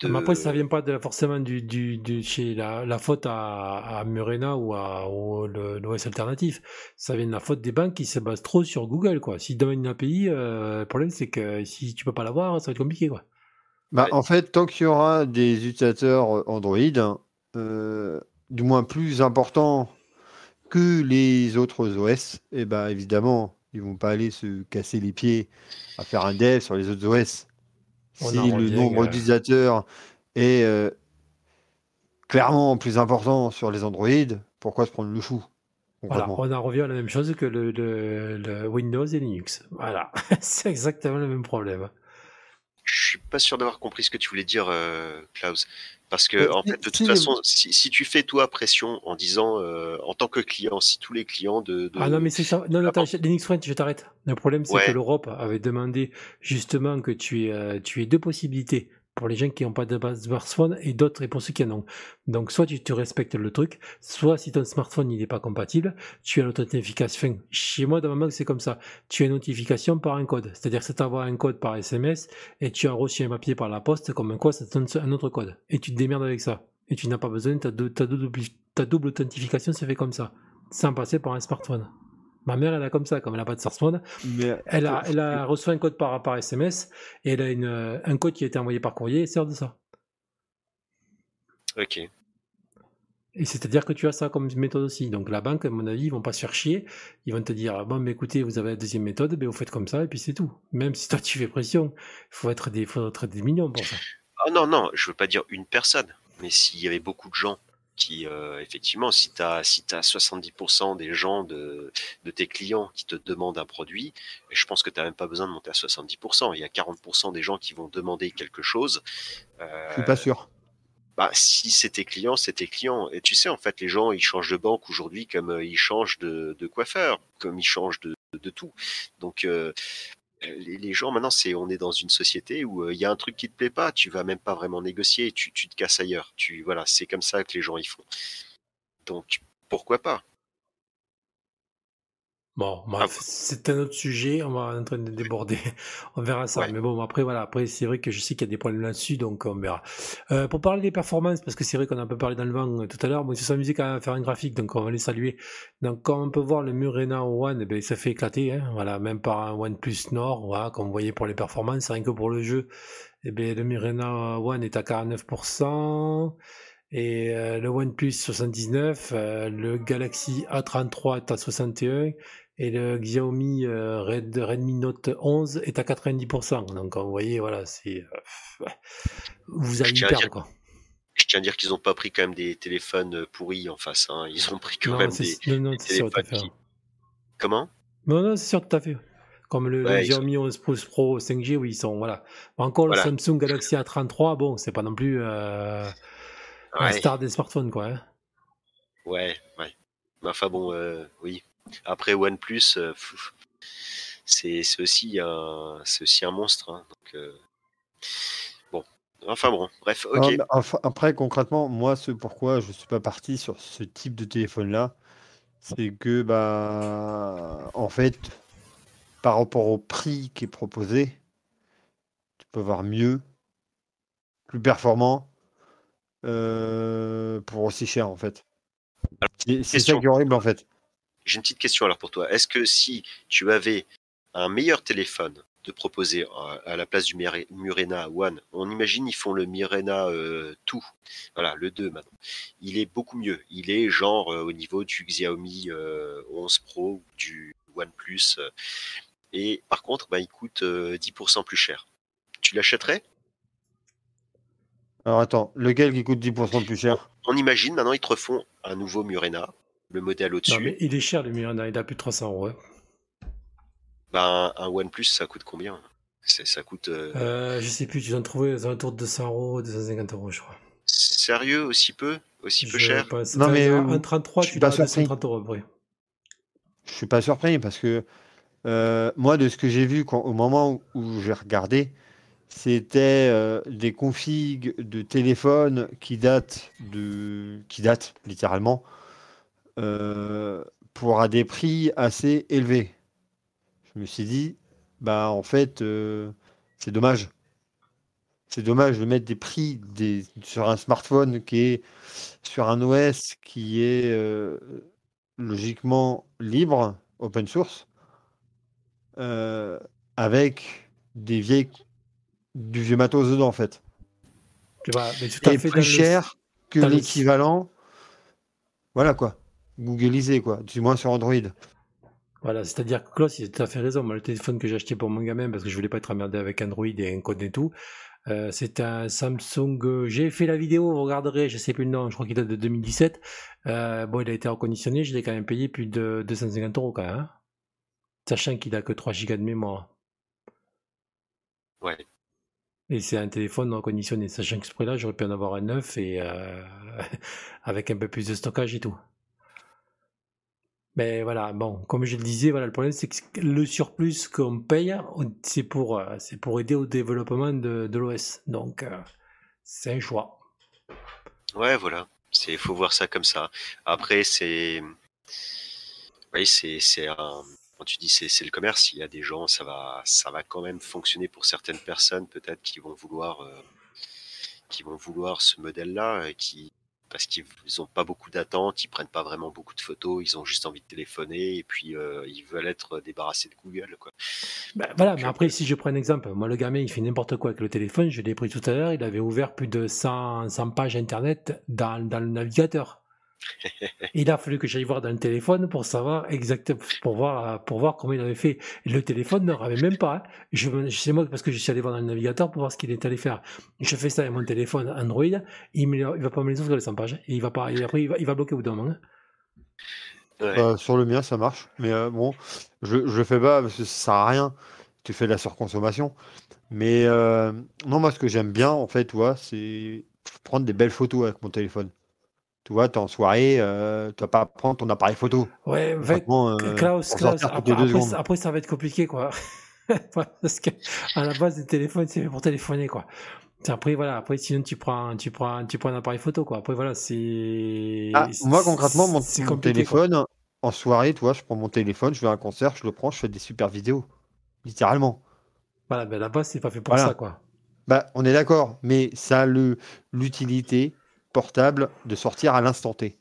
de... Mais après, ça vient pas de, forcément du, du, du- chez la, la faute à, à Murena ou à ou le- l'OS alternatif. Ça vient de la faute des banques qui se basent trop sur Google, quoi. S'ils demandent une API, euh, le problème c'est que si tu peux pas l'avoir, ça va être compliqué, quoi. Bah, en fait, tant qu'il y aura des utilisateurs euh, Android, euh, du moins plus importants que les autres OS, et bah, évidemment, ils vont pas aller se casser les pieds à faire un dev sur les autres OS. Si le nombre euh, d'utilisateurs est euh, clairement plus important sur les Android, pourquoi se prendre le chou Voilà, on en revient à la même chose que le, le- le Windows et Linux. Voilà, c'est exactement le même problème. Je suis pas sûr d'avoir compris ce que tu voulais dire, euh, Klaus. Parce que, en si- fait, de toute façon, si, si tu fais toi pression en disant, euh, en tant que client, si tous les clients de. de- Ah non, mais c'est ça. Non, non, attends, Linux French, je t'arrête. Le problème, c'est Ouais. que l'Europe avait demandé justement que tu aies, euh, tu aies deux possibilités pour les gens qui n'ont pas de smartphone et d'autres et pour ceux qui en ont. Donc, soit tu, tu respectes le truc, soit si ton smartphone n'est pas compatible, tu as l'authentification. Enfin, chez moi, dans ma banque, c'est comme ça. Tu as une notification par un code. C'est-à-dire que ça t'envoie un code par SMS et tu as reçu un papier par la poste comme quoi, ça donne un autre code. Et tu te démerdes avec ça. Et tu n'as pas besoin, ta, ta double, authentification se fait comme ça, sans passer par un smartphone. Ma mère, elle a comme ça, comme elle n'a pas de smartphone. Mais Elle a, faut- elle a reçu un code par, par SMS et elle a une, euh, un code qui a été envoyé par courrier et sert de ça. Ok. Et c'est-à-dire que tu as ça comme méthode aussi. Donc la banque, à mon avis, ils vont pas se faire chier. Ils vont te dire, bon, mais écoutez, vous avez la deuxième méthode, ben, vous faites comme ça et puis c'est tout. Même si toi tu fais pression, il faut être des, faut être des millions pour ça. Ah non, non, je veux pas dire une personne, mais s'il y avait beaucoup de gens qui, euh, effectivement, si tu as, si t'as 70% des gens de, de tes clients qui te demandent un produit, je pense que tu n'as même pas besoin de monter à 70%. Il y a 40% des gens qui vont demander quelque chose. Euh, je suis pas sûr. bah, si c'est tes clients, c'est tes clients. Et tu sais, en fait, les gens, ils changent de banque aujourd'hui comme euh, ils changent de, de coiffeur, comme ils changent de, de tout. Donc, euh, les, gens, maintenant, c'est, on est dans une société où euh, il y a un truc qui te plaît pas, tu vas même pas vraiment négocier, tu, tu te casses ailleurs. Tu, voilà, c'est comme ça que les gens y font. Donc, pourquoi pas? Bon, Ah, bref, c'est un autre sujet, on va en train de déborder, on verra ça. Ouais. Mais bon, après, voilà, après, c'est vrai que je sais qu'il y a des problèmes là-dessus, donc on verra. Euh, pour parler des performances, parce que c'est vrai qu'on a un peu parlé dans le vent euh, tout à l'heure, bon, ils se sont amusés quand même à faire un graphique, donc on va les saluer. Donc, comme on peut voir, le Murena One, eh ben, ça fait éclater, hein, voilà, même par un OnePlus Nord, voilà, comme vous voyez pour les performances, rien que pour le jeu, eh ben, le Murena One est à 49%. Et euh, le OnePlus 79%, euh, le Galaxy A33 est à 61 et le Xiaomi euh, Red, Redmi Note 11 est à 90%. Donc vous voyez, voilà, c'est euh, vous allez perdre dire- quoi. Je tiens à dire qu'ils n'ont pas pris quand même des téléphones euh, pourris en face. Hein. Ils ont pris quand Non, même des, non, non, des c'est sûr, tout à fait. téléphones qui... Comment? Non, non, c'est sûr, tout à fait. Comme le, sont- Xiaomi 11 Plus Pro 5G, oui, ils sont. Voilà. Encore Voilà. le Samsung Galaxy A33, bon, c'est pas non plus euh, un Ouais, star des smartphones, quoi. hein. ouais, ouais. Mais enfin bon, euh, oui. Après OnePlus, euh, c'est aussi un, c'est aussi un monstre. hein, donc, euh, bon, enfin bon, bref, ok. Enfin, après, concrètement, moi, ce pourquoi je suis pas parti sur ce type de téléphone-là, c'est que, bah, en fait, par rapport au prix qui est proposé, tu peux avoir mieux, plus performant, euh, pour aussi cher, en fait. C'est ça qui est horrible, en fait. J'ai une petite question alors pour toi. Est-ce que si tu avais un meilleur téléphone de proposer à- la place du Murena One, on imagine ils font le Murena euh, 2, voilà le 2 maintenant. Il est beaucoup mieux. Il est genre euh, au niveau du Xiaomi euh, 11 Pro ou du OnePlus. euh, et par contre, bah, il coûte euh, 10% plus cher. Tu l'achèterais? Alors, attends, lequel qui coûte 10% plus cher? On imagine maintenant ils te refont un nouveau Murena, le modèle Non, au-dessus. mais il est cher, le Miranda, il a plus de 300 euros. hein. Ben, un OnePlus ça coûte combien? C'est- Ça coûte euh, Euh, je sais plus, tu dois en trouver aux alentours de 200 euros, 250 euros, je crois. Sérieux, aussi peu? Aussi peu cher? Non, mais, un euh, 33, je suis tu pas l'as à surpris. 230 euros, après. Je suis pas surpris parce que euh, moi, de ce que j'ai vu quand, au moment où j'ai regardé, c'était euh, des configs de téléphone qui datent de, qui datent littéralement euh, pour à des prix assez élevés. Je me suis dit, bah en fait, euh, c'est dommage. C'est dommage de mettre des prix des, sur un smartphone qui est sur un OS qui est euh, logiquement libre, open source, euh, avec des vieilles, du vieux matos dedans en fait. Vois, mais tout à Et fait dans plus le- cher que l'équivalent. Voilà quoi. Googleisé quoi, du moins sur Android. Voilà, c'est-à-dire que Klaus, il a tout à fait raison. Moi, le téléphone que j'ai acheté pour mon gamin, parce que je voulais pas être emmerdé avec Android et un code et tout, euh, c'est un Samsung. euh, J'ai fait la vidéo, vous regarderez, je sais plus le nom, je crois qu'il date de 2017. Euh, bon, il a été reconditionné, je l'ai quand même payé plus de 250 euros quand même. hein. Sachant qu'il a que 3 Go de mémoire. Ouais. Et c'est un téléphone reconditionné. Sachant que ce prix-là, j'aurais pu en avoir un neuf et euh, avec un peu plus de stockage et tout. Mais voilà, bon, comme je le disais, voilà, le problème c'est que le surplus qu'on paye, c'est pour, euh, c'est pour aider au développement de, l'OS. Donc, euh, c'est un choix. Ouais, voilà. C'est, faut voir ça comme ça. Après, c'est, oui, c'est, un, quand tu dis c'est, le commerce, il y a des gens, ça va, ça va quand même fonctionner pour certaines personnes, peut-être qui vont vouloir, euh, qui vont vouloir ce modèle-là, qui, parce qu'ils n'ont pas beaucoup d'attentes, ils prennent pas vraiment beaucoup de photos, ils ont juste envie de téléphoner et puis euh, ils veulent être débarrassés de Google, quoi. Ben, voilà, mais après, si je prends un exemple, moi, le gamin, il fait n'importe quoi avec le téléphone, je l'ai pris tout à l'heure, il avait ouvert plus de 100, 100 pages internet dans, dans le navigateur. Il a fallu que j'aille voir dans le téléphone pour savoir exactement, pour voir, pour voir comment il avait fait. Le téléphone ne avait même pas. hein. Je, me- c'est moi parce que je suis allé voir dans le navigateur pour voir ce qu'il est allé faire. Je fais ça avec mon téléphone Android, il, il va pas me les ouvrir les 100 pages. Et il va pas, et après, il va, il va bloquer au bout d'un moment. hein. Ouais. Bah, sur le mien, ça marche. Mais euh, bon, je, le fais pas parce que ça sert à rien. Tu fais de la surconsommation. Mais euh, non, moi, ce que j'aime bien, en fait, c'est prendre des belles photos avec mon téléphone. Tu vois, t'es en soirée, euh, tu vas pas prendre ton appareil photo. Ouais, avec Concrètement, euh, Klaus, Klaus, après, après, après, ça va être compliqué, quoi. Parce que à la base, le téléphone, c'est fait pour téléphoner, quoi. Après, voilà, après, sinon, tu prends, tu prends, tu prends un appareil photo, quoi. Après, voilà, c'est. Ah, moi, concrètement, mon, quoi. téléphone, en soirée, tu vois, je prends mon téléphone, je vais à un concert, je le prends, je fais des super vidéos. Littéralement. Voilà, ben là-bas, c'est pas fait pour Voilà. ça, quoi. Bah, on est d'accord, mais ça a le l'utilité portable de sortir à l'instant T.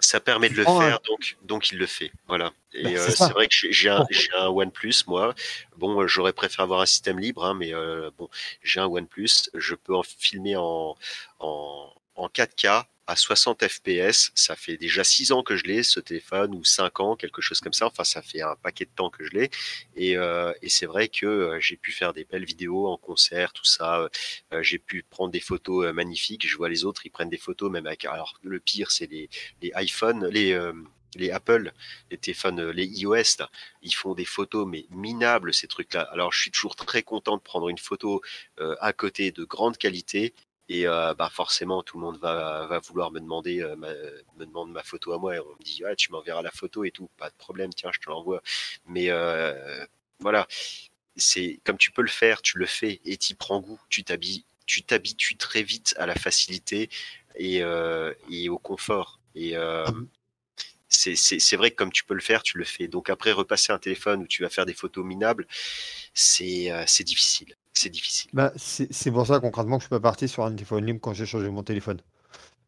Ça permet de le faire, donc, donc il le fait. Voilà. Et Bah, euh, c'est vrai que un, j'ai un OnePlus, moi. Bon, euh, j'aurais préféré avoir un système libre, hein, mais euh, bon, j'ai un OnePlus. Je peux en filmer en, en, en 4K à 60 FPS. Ça fait déjà 6 ans que je l'ai, ce téléphone, ou 5 ans, quelque chose comme ça. Enfin, ça fait un paquet de temps que je l'ai. Et, euh, c'est vrai que euh, j'ai pu faire des belles vidéos en concert, tout ça. Euh, j'ai pu prendre des photos magnifiques. Je vois les autres, ils prennent des photos même avec. Alors, le pire, c'est les, les iPhones, les, Apple, les téléphones, les iOS, ils font des photos mais minables ces trucs-là. Alors je suis toujours très content de prendre une photo à côté de grande qualité et euh, bah forcément tout le monde va, va vouloir me demander euh, ma, me demande ma photo à moi et on me dit ah tu m'enverras la photo et tout, pas de problème, tiens je te l'envoie. Mais voilà, c'est comme tu peux le faire, tu le fais et t'y prends goût, tu t'habilles, tu t'habitues très vite à la facilité et, et au confort. Et mmh c'est vrai que comme tu peux le faire, tu le fais. Donc après, repasser un téléphone où tu vas faire des photos minables, c'est euh, difficile. C'est difficile. Bah, c'est pour ça concrètement que je suis pas parti sur un téléphone libre quand j'ai changé mon téléphone.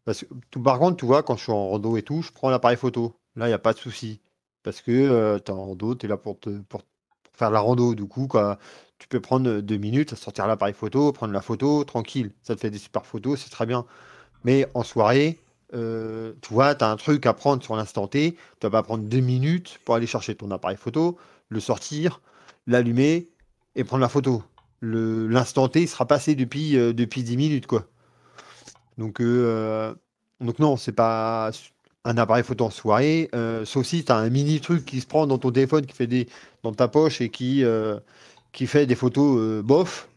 Parce que, tout, par contre, tu vois, quand je suis en rando et tout, je prends l'appareil photo. Là, il n'y a pas de souci. Parce que euh, tu es en rando, tu es là pour, te, pour, faire la rando. Du coup, quoi, tu peux prendre deux minutes, sortir l'appareil photo, prendre la photo, tranquille. Ça te fait des super photos, c'est très bien. Mais en soirée, euh, tu vois, tu as un truc à prendre sur l'instant T, tu vas pas prendre deux minutes pour aller chercher ton appareil photo, le sortir, l'allumer et prendre la photo. L'instant T sera passé depuis, euh, depuis 10 minutes. quoi. Donc, euh, donc non, c'est pas un appareil photo en soirée, sauf si tu as un mini truc qui se prend dans ton téléphone, qui fait des dans ta poche et qui, qui fait des photos bof,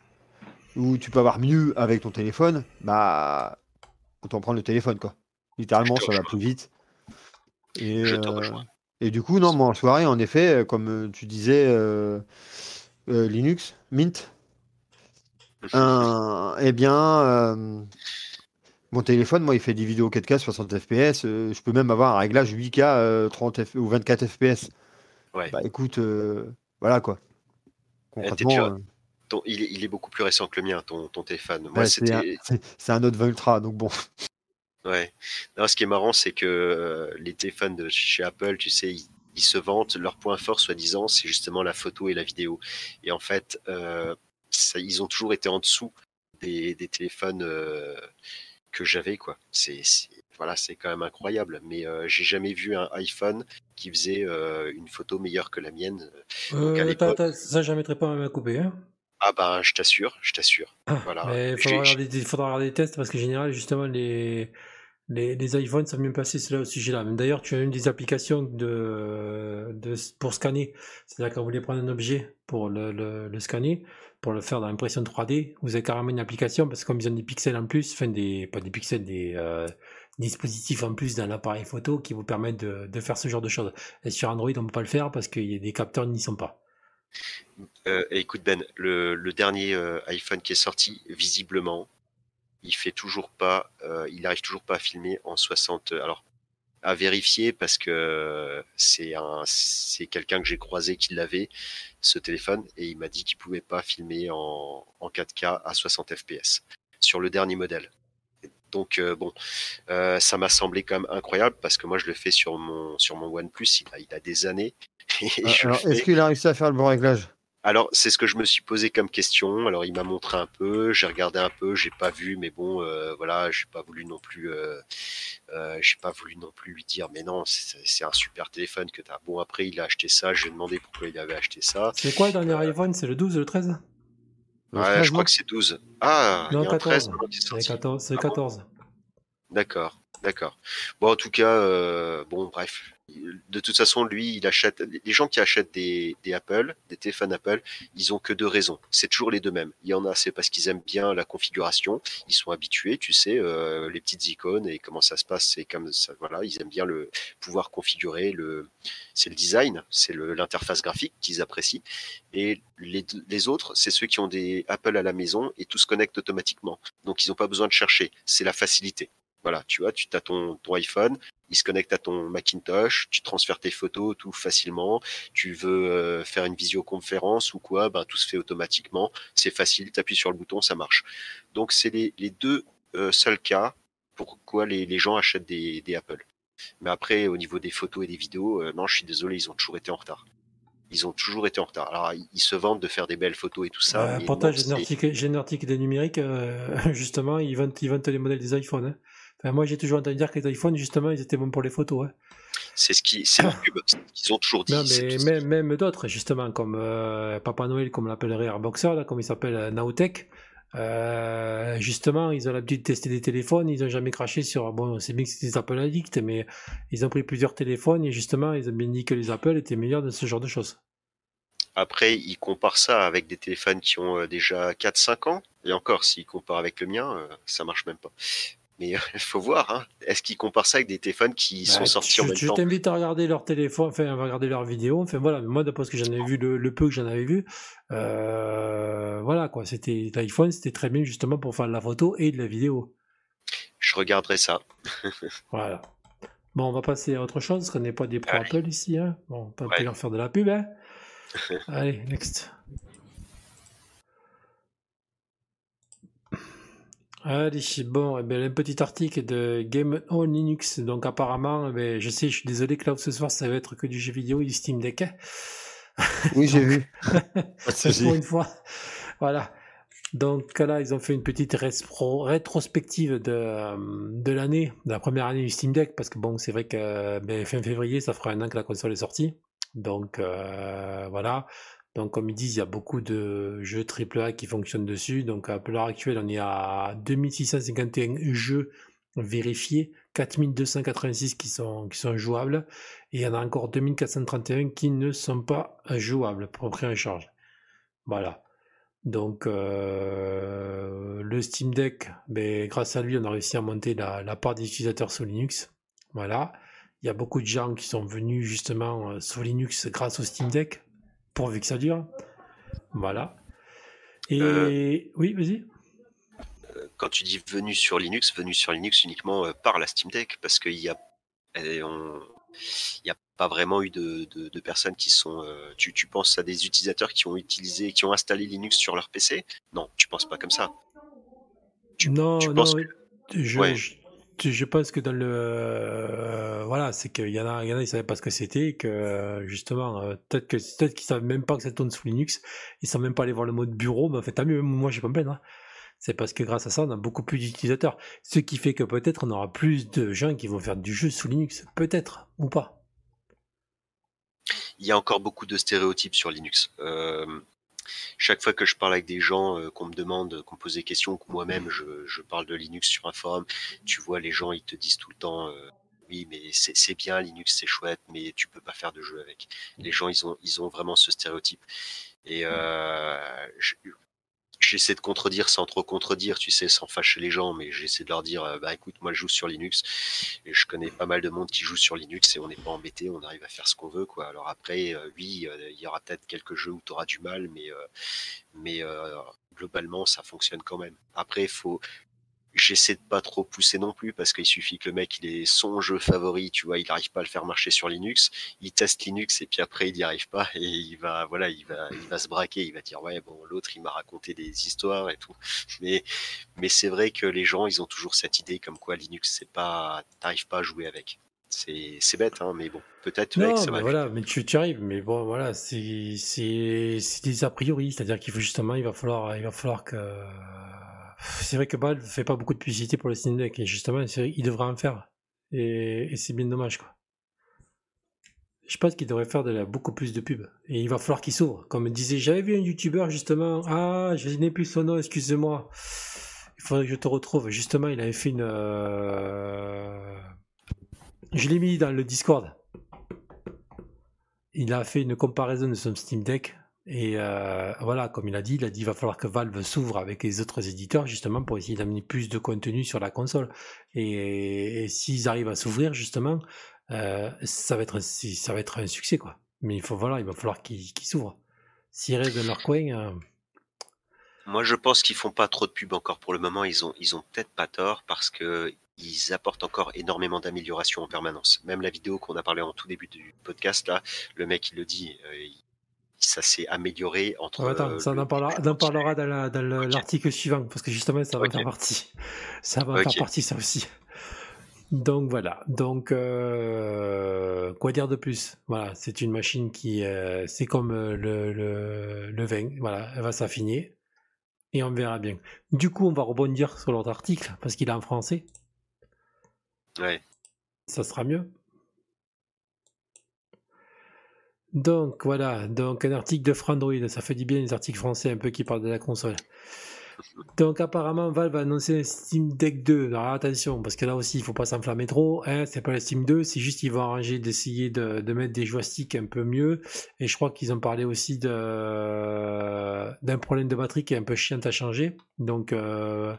où tu peux avoir mieux avec ton téléphone, bah autant prendre le téléphone quoi. Littéralement, ça va plus vite. Et, euh, et du coup, non, moi en soirée, en effet, euh, comme euh, tu disais, Linux, Mint, eh bien, mon téléphone, moi, il fait des vidéos 4K 60 FPS. je peux même avoir un réglage 8K 30 ou 24 FPS. Ouais. Bah écoute, voilà quoi. Eh, il, est, beaucoup plus récent que le mien, ton, ton téléphone. c'est un, un, autre 20 Ultra, donc bon. Ouais. Non, ce qui est marrant, c'est que euh, les téléphones de chez Apple, tu sais, ils, se vantent, leur point fort, soi-disant, c'est justement la photo et la vidéo. Et en fait, euh, ça, ils ont toujours été en dessous des, des téléphones euh, que j'avais, quoi. C'est voilà, c'est quand même incroyable. Mais euh, j'ai jamais vu un iPhone qui faisait euh, une photo meilleure que la mienne. Euh, ça, jamais très pas à couper, hein ah ben, je t'assure, je t'assure. Ah, voilà. il faudra regarder, faudra regarder des tests parce que général, justement, les, les, les iPhones savent mieux passer cela au sujet-là. D'ailleurs, tu as une des applications de, de pour scanner. C'est-à-dire quand vous voulez prendre un objet pour le, le, scanner, pour le faire dans l'impression 3D, vous avez carrément une application parce que comme ils ont des pixels en plus, enfin des, pas des pixels, des euh, dispositifs en plus dans l'appareil photo qui vous permettent de, faire ce genre de choses. Et sur Android, on peut pas le faire parce qu'il y a des capteurs n'y sont pas. Euh, écoute Ben, le, dernier euh, iPhone qui est sorti, visiblement, il fait toujours pas, il arrive toujours pas à filmer en 60. Alors, à vérifier parce que c'est un, c'est quelqu'un que j'ai croisé qui l'avait ce téléphone et il m'a dit qu'il pouvait pas filmer en, en 4K à 60 fps sur le dernier modèle. Donc euh, bon, euh, ça m'a semblé quand même incroyable parce que moi je le fais sur mon sur mon OnePlus, il a, il a des années. Ah, est-ce qu'il a réussi à faire le bon réglage? Alors, c'est ce que je me suis posé comme question. Alors, il m'a montré un peu, j'ai regardé un peu, j'ai pas vu, mais bon, euh, voilà, j'ai pas voulu non plus, euh, euh, j'ai pas voulu non plus lui dire, mais non, c'est un super téléphone que tu as. Bon, après, il a acheté ça, je lui ai demandé pourquoi il avait acheté ça. C'est quoi le dernier iPhone? C'est le 12 ou le 13 Ouais, je crois que c'est 12. Ah, non, 14. C'est 14. 14. D'accord, d'accord. Bon, en tout cas, bon, bref, de toute façon, lui, il achète. Les gens qui achètent des, Apple, des téléphones Apple, ils ont que deux raisons. C'est toujours les deux mêmes. Il y en a, c'est parce qu'ils aiment bien la configuration. Ils sont habitués, tu sais, euh, les petites icônes et comment ça se passe. C'est comme ça. Voilà, ils aiment bien le pouvoir configurer. C'est le design, c'est l'interface graphique qu'ils apprécient. Et les, les autres, c'est ceux qui ont des Apple à la maison et tout se connecte automatiquement. Donc, ils n'ont pas besoin de chercher. C'est la facilité. Voilà, tu vois, tu as ton, ton iPhone, il se connecte à ton Macintosh, tu transfères tes photos tout facilement, tu veux euh, faire une visioconférence ou quoi, ben, tout se fait automatiquement, c'est facile, tu appuies sur le bouton, ça marche. Donc c'est les, les, deux euh, seuls cas pourquoi les, les gens achètent des, des, Apple. Mais après, au niveau des photos et des vidéos, euh, non, je suis désolé, ils ont toujours été en retard. Ils ont toujours été en retard. Alors, ils se vantent de faire des belles photos et tout ça. pourtant, j'ai un article des numériques, justement, ils vendent, ils vendent les modèles des iPhones. Hein moi, j'ai toujours entendu dire que les iPhones, justement, ils étaient bons pour les photos. Hein. C'est ce qui, c'est qu'ils ont toujours dit. Non, mais même, d'autres, justement, comme euh, Papa Noël, comme l'appellerait Airboxer, là, comme il s'appelle euh, Naotech. Euh, justement, ils ont l'habitude de tester des téléphones, ils n'ont jamais craché sur. Bon, c'est bien que c'est des Apple Addict, mais ils ont pris plusieurs téléphones et justement, ils ont bien dit que les Apple étaient meilleurs de ce genre de choses. Après, ils comparent ça avec des téléphones qui ont déjà 4-5 ans. Et encore, s'ils comparent avec le mien, ça marche même pas. Mais il faut voir, hein. est-ce qu'ils comparent ça avec des téléphones qui sont Bah, sortis je, en même je temps? t'invite à regarder leur téléphone, enfin, à regarder leurs vidéos. Enfin, voilà, moi, d'après ce que j'en ai vu, le, le peu que j'en avais vu, euh, voilà, quoi. C'était l'iPhone, c'était très bien justement pour faire de la photo et de la vidéo. Je regarderai ça. Voilà. Bon, on va passer à autre chose, parce qu'on n'est pas des pro Allez. Apple ici, hein. Bon, on peut Ouais. pas leur faire de la pub, hein. Allez, next. Allez, bon, eh ben, un petit article de Game on Linux. Donc, apparemment, eh ben, je sais, je suis désolé, Cloud, ce soir, ça va être que du jeu vidéo et du Steam Deck. hein. Oui, j'ai vu. Pour une fois. Voilà. Donc là, ils ont fait une petite rétrospective de, euh, de l'année, de la première année du Steam Deck, parce que bon, c'est vrai que ben, fin février, ça fera un an que la console est sortie. Donc euh, voilà. Donc comme ils disent, il y a beaucoup de jeux AAA qui fonctionnent dessus. Donc à l'heure actuelle, on est à 2651 jeux vérifiés, 4286 qui sont, qui sont jouables, et il y en a encore 2431 qui ne sont pas jouables pour prix en charge. Voilà. Donc euh, le Steam Deck, ben, grâce à lui, on a réussi à monter la, la part des utilisateurs sous Linux. Voilà. Il y a beaucoup de gens qui sont venus justement euh, sur Linux grâce au Steam Deck, pourvu que ça dure. Voilà. Et Euh, oui, vas-y. Quand tu dis venu sur Linux, venu sur Linux uniquement euh, par la Steam Deck, parce qu'il y a, et on- il y a pas vraiment eu de, de- de personnes qui sont. euh, tu, tu penses à des utilisateurs qui ont utilisé, qui ont installé Linux sur leur PC Non, tu penses pas comme ça. Tu, non, tu non, penses je, ouais. je, je pense que dans le euh, voilà, c'est qu'il y en a, il y savaient pas ce que c'était, que euh, justement, euh, peut-être que peut-être qu'ils savent même pas que ça tourne sous Linux, ils sont même pas allés voir le mode bureau, mais en fait, tant mieux, moi j'ai pas me plaindre. hein. C'est parce que grâce à ça, on a beaucoup plus d'utilisateurs, ce qui fait que peut-être on aura plus de gens qui vont faire du jeu sous Linux, peut-être ou pas. il y a encore beaucoup de stéréotypes sur Linux. Chaque fois que je parle avec des gens, euh, qu'on me demande, qu'on me pose des questions, que moi-même je, parle de Linux sur un forum, tu vois, les gens ils te disent tout le temps, euh, oui, mais c'est bien Linux, c'est chouette, mais tu peux pas faire de jeu avec. Les gens ils ont ils ont vraiment ce stéréotype. Et euh, j'essaie de contredire sans trop contredire, tu sais, sans fâcher les gens, mais j'essaie de leur dire, euh, bah écoute, moi je joue sur Linux et je connais pas mal de monde qui joue sur Linux et on n'est pas embêté, on arrive à faire ce qu'on veut, quoi. Alors après, euh, oui, euh, il y aura peut-être quelques jeux où tu auras du mal, mais mais globalement, ça fonctionne quand même. Après, il faut J'essaie de pas trop pousser non plus parce qu'il suffit que le mec il ait son jeu favori, tu vois, il n'arrive pas à le faire marcher sur Linux, il teste Linux et puis après il n'y arrive pas et il va voilà, il va il va se braquer, il va dire ouais bon l'autre il m'a raconté des histoires et tout. Mais mais c'est vrai que les gens ils ont toujours cette idée comme quoi Linux c'est pas t'arrives pas à jouer avec. C'est c'est bête hein, mais bon peut-être Non, ça mais voilà, mais tu, tu arrives, mais bon, voilà, c'est c'est c'est des a priori, c'est-à-dire qu'il faut justement, il va falloir, il va falloir que. C'est vrai que Valve fait pas beaucoup de publicité pour le Steam Deck, et justement, il devrait en faire, et, c'est bien dommage, quoi. Je pense qu'il devrait faire de la, beaucoup plus de pubs, et il va falloir qu'il s'ouvre. Comme disait, j'avais vu un YouTuber justement, ah, je n'ai plus son nom, excusez-moi. Il faudrait que je te retrouve. Justement, il avait fait une. euh, Je l'ai mis dans le Discord il a fait une comparaison de son Steam Deck. Et euh, voilà, comme il a dit, il a dit il va falloir que Valve s'ouvre avec les autres éditeurs justement pour essayer d'amener plus de contenu sur la console. Et, s'ils arrivent à s'ouvrir justement, euh, ça va être ça va être un succès quoi. Mais il faut voilà, il va falloir qu'ils s'ouvrent. S'ils restent dans leur coin, euh, Moi, je pense qu'ils font pas trop de pub encore pour le moment. Ils ont, ils ont peut-être pas tort parce que ils apportent encore énormément d'améliorations en permanence. Même la vidéo qu'on a parlé en tout début du podcast là, le mec il le dit, ça s'est amélioré entre. Attends, euh, ça on en parlera, on en parlera dans la- dans l'article suivant, parce que justement ça va faire partie. Ça va Ok. faire partie ça aussi. Donc voilà, donc euh, quoi dire de plus? Voilà, c'est une machine qui, euh, c'est comme le, le, le vin, voilà, elle va s'affiner et on verra bien. Du coup, on va rebondir sur l'autre article parce qu'il est en français, Ouais. ça sera mieux. Donc voilà, donc un article de Frandroid, ça fait du bien les articles français un peu qui parlent de la console. Donc apparemment Valve a annoncé un Steam Deck 2. Alors attention, parce que là aussi il faut pas s'enflammer trop. Hein, c'est pas le Steam 2, c'est juste qu'ils vont arranger d'essayer de, mettre des joysticks un peu mieux. Et je crois qu'ils ont parlé aussi d'un problème de batterie qui est un peu chiant à changer. Donc euh,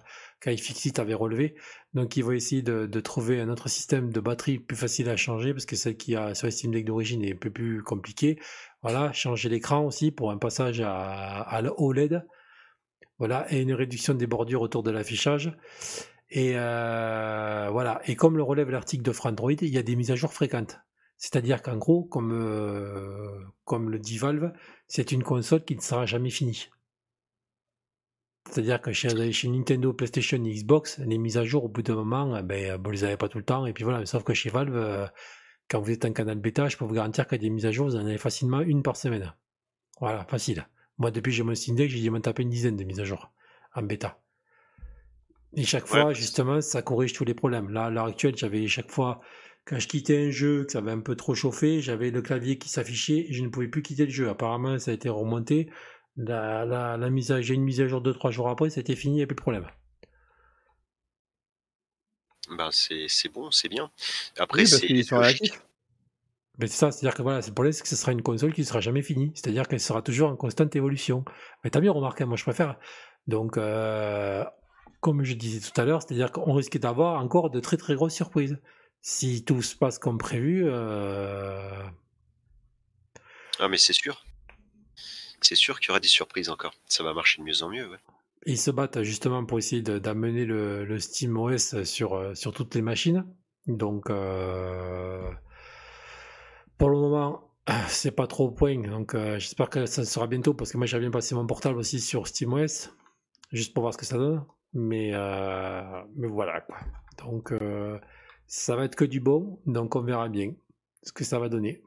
quand iFixit avait relevé. Donc ils vont essayer de, trouver un autre système de batterie plus facile à changer parce que celle qui a sur Steam Deck d'origine est un peu plus compliquée. Voilà, changer l'écran aussi pour un passage à, à l'OLED. Voilà, et une réduction des bordures autour de l'affichage. Et euh, voilà. Et comme le relève l'article de Frandroid, il y a des mises à jour fréquentes. C'est-à-dire qu'en gros, comme, euh, comme le dit Valve, c'est une console qui ne sera jamais finie. C'est-à-dire que chez, chez, Nintendo, PlayStation et Xbox, les mises à jour, au bout d'un moment, eh ben, vous les avez pas tout le temps. Et puis voilà, sauf que chez Valve, euh, quand vous êtes un canal bêta, je peux vous garantir qu'il y a des mises à jour, vous en avez facilement une par semaine. Voilà, facile. Moi, depuis que j'ai mon Steam Deck, j'ai dû m'en taper une dizaine de mises à jour en bêta. Et chaque fois, justement, ça corrige tous les problèmes. Là, à l'heure actuelle, j'avais chaque fois, quand je quittais un jeu, que ça avait un peu trop chauffé, j'avais le clavier qui s'affichait et je ne pouvais plus quitter le jeu. Apparemment, ça a été remonté. La, la, la mise à, j'ai une mise à jour de 3 jours après, c'était fini, il n'y a plus de problème. Ben c'est bon, c'est bien. Après, oui, c'est mais c'est ça, c'est-à-dire que voilà, c'est pour c'est que ce sera une console qui ne sera jamais finie. C'est-à-dire qu'elle sera toujours en constante évolution. Mais t'as bien remarqué, moi je préfère. Donc, euh, comme je disais tout à l'heure, c'est-à-dire qu'on risque d'avoir encore de très très grosses surprises. Si tout se passe comme prévu. Euh... Ah, mais c'est sûr. C'est sûr qu'il y aura des surprises encore. Ça va marcher de mieux en mieux. Ils se battent justement pour essayer d'amener le, le Steam OS sur, euh, sur toutes les machines. Donc. Euh pour le moment, c'est pas trop au point, donc euh, j'espère que ça sera bientôt parce que moi j'avais passé mon portable aussi sur SteamOS, juste pour voir ce que ça donne. Mais, voilà quoi. Donc ça va être que du bon, donc on verra bien ce que ça va donner.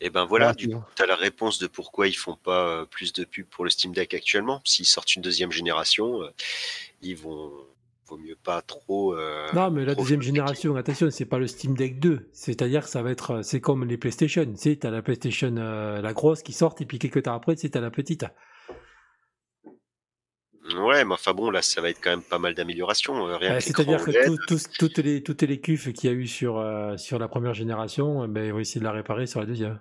Et eh ben voilà, tu as la réponse de pourquoi ils font pas plus de pubs pour le Steam Deck actuellement. S'ils sortent une deuxième génération, ils vont vaut mieux pas trop. Euh, non, mais la deuxième génération, attention, c'est pas le Steam Deck 2. C'est-à-dire que ça va être, c'est comme les PlayStation. Tu sais, t'as la PlayStation, euh, la grosse qui sort, et puis quelques temps après, tu as la petite. Ouais, mais enfin bon, là, ça va être quand même pas mal d'améliorations. Euh, c'est-à-dire que toutes les toutes les qu'il y a eu sur sur la première génération, ben, ils vont essayer de la réparer sur la deuxième.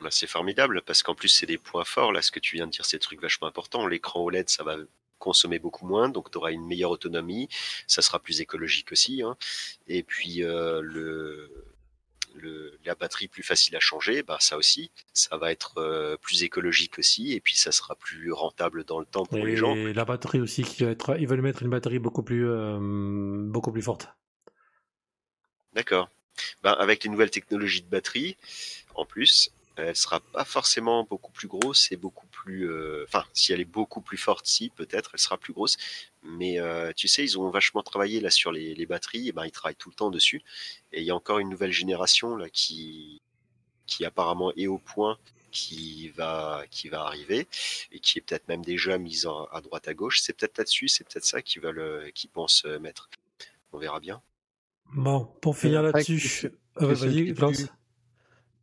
Bah, c'est formidable parce qu'en plus c'est des points forts là. Ce que tu viens de dire, c'est des trucs vachement importants. L'écran OLED, ça va consommer beaucoup moins, donc tu auras une meilleure autonomie, ça sera plus écologique aussi. Hein. Et puis euh, le, le, la batterie plus facile à changer, bah ça aussi, ça va être euh, plus écologique aussi, et puis ça sera plus rentable dans le temps pour les gens. Et la batterie aussi, qui va être, ils veulent mettre une batterie beaucoup plus, euh, beaucoup plus forte. D'accord. Ben, avec les nouvelles technologies de batterie, en plus, elle sera pas forcément beaucoup plus grosse et beaucoup plus. Euh, enfin, si elle est beaucoup plus forte, si peut-être, elle sera plus grosse. Mais euh, tu sais, ils ont vachement travaillé là sur les, les batteries. Et ben, ils travaillent tout le temps dessus. Et il y a encore une nouvelle génération là qui, qui apparemment est au point, qui va, qui va arriver et qui est peut-être même déjà mise à droite à gauche. C'est peut-être là-dessus, c'est peut-être ça qu'ils veulent, qu'ils pensent mettre. On verra bien. Bon, pour finir là-dessus, vas-y,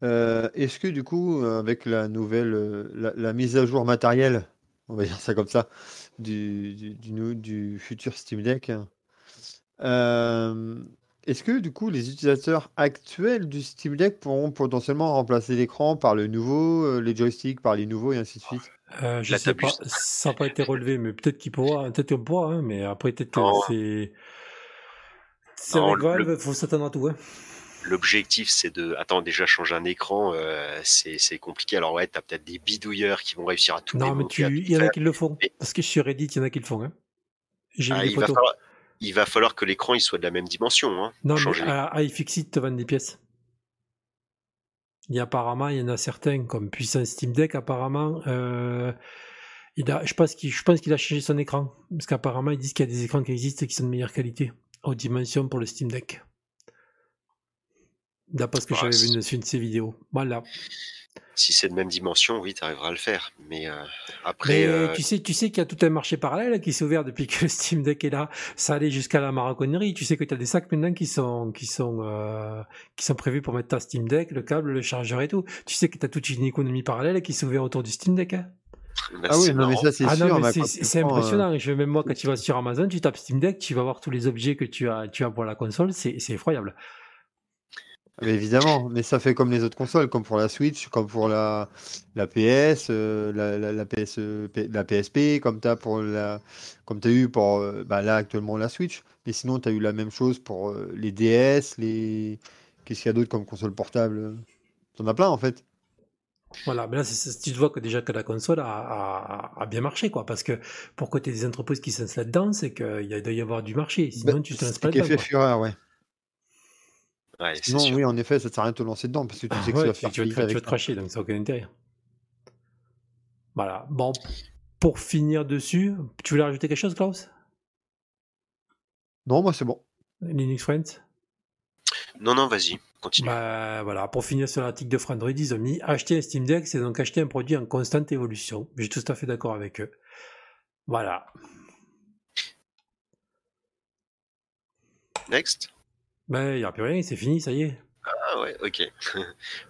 euh, est-ce que du coup, euh, avec la nouvelle, euh, la, mise à jour matérielle, on va dire ça comme ça, du, du, futur Steam Deck, est-ce que du coup, les utilisateurs actuels du Steam Deck pourront potentiellement remplacer l'écran par le nouveau, les joysticks par les nouveaux et ainsi de suite? Je sais pas, ça n'a pas été relevé, mais peut-être qu'il pourra, peut-être qu'on pourra, hein, mais après peut-être que c'est. C'est Valve, il faut s'attendre à tout. Hein. L'objectif, c'est de. Attends, déjà changer un écran, euh, c'est compliqué. Alors, ouais, t'as peut-être des bidouilleurs qui vont réussir à tout Non, mais il y en a qui le font. Parce que sur Reddit, il y en a qui le font. Hein. J'ai ah, il, va falloir, il va falloir que l'écran il soit de la même dimension. Hein, non, mais à, iFixit te vendent des pièces. Il y a, apparemment, il y en a certains, comme Puissance Steam Deck, apparemment. Euh, il a, je pense qu'il a changé son écran. Parce qu'apparemment, ils disent qu'il y a des écrans qui existent et qui sont de meilleure qualité. Haute dimension pour le Steam Deck. D'après ce que j'avais vu une, une de ces vidéos. Voilà. Si c'est de même dimension, oui, tu arriveras à le faire. Mais euh, après. Euh, tu sais, tu sais qu'il y a tout un marché parallèle qui s'est ouvert depuis que Steam Deck est là. Ça allait jusqu'à la maraconnerie. Tu sais que tu as des sacs maintenant qui sont, qui, sont, euh, qui sont prévus pour mettre ta Steam Deck, le câble, le chargeur et tout. Tu sais que tu as toute une économie parallèle qui s'est ouverte autour du Steam Deck. Hein. Bah, Ah oui, c'est non, mais ça, c'est Ah sûr. c'est- euh, impressionnant. Je, même moi, quand tu vas sur Amazon, tu tapes Steam Deck, tu vas voir tous les objets que tu as, tu as pour la console. C'est c'est effroyable. Mais évidemment, mais ça fait comme les autres consoles, comme pour la Switch, comme pour la, la PS, euh, la, la, la PS, la PSP, comme tu as pour la, comme t'as eu pour euh, bah, là actuellement la Switch. Mais sinon, tu as eu la même chose pour euh, les DS, les. Qu'est-ce qu'il y a d'autre comme console portable? T'en as plein en fait. Voilà, mais là, c'est- c'est- tu te vois que déjà que la console a, a- a bien marché, quoi. Parce que pour côté des entreprises qui s'instalent là-dedans, c'est qu'il doit y avoir du marché. Sinon, Bah, tu te lances c'est pas ce qui fait fureur, ouais. Ouais, Sinon, sûr. oui, en effet, ça sert à rien de te lancer dedans parce que tu sais que Ouais, ça va tu, faire tu vas te, faillite tu vas avec te cracher, donc ça n'a aucun intérêt. Voilà. Bon, pour finir dessus, tu voulais rajouter quelque chose, Klaus? Non, moi c'est bon. Linux Friends? Non, non, vas-y, continue. Bah, voilà, pour finir sur l'article de Frandroid, ils ont mis acheter un Steam Deck, c'est donc acheter un produit en constante évolution. Je suis tout à fait d'accord avec eux. Voilà. Next. Ben, il n'y a plus rien, c'est fini, ça y est. Ah ouais, ok.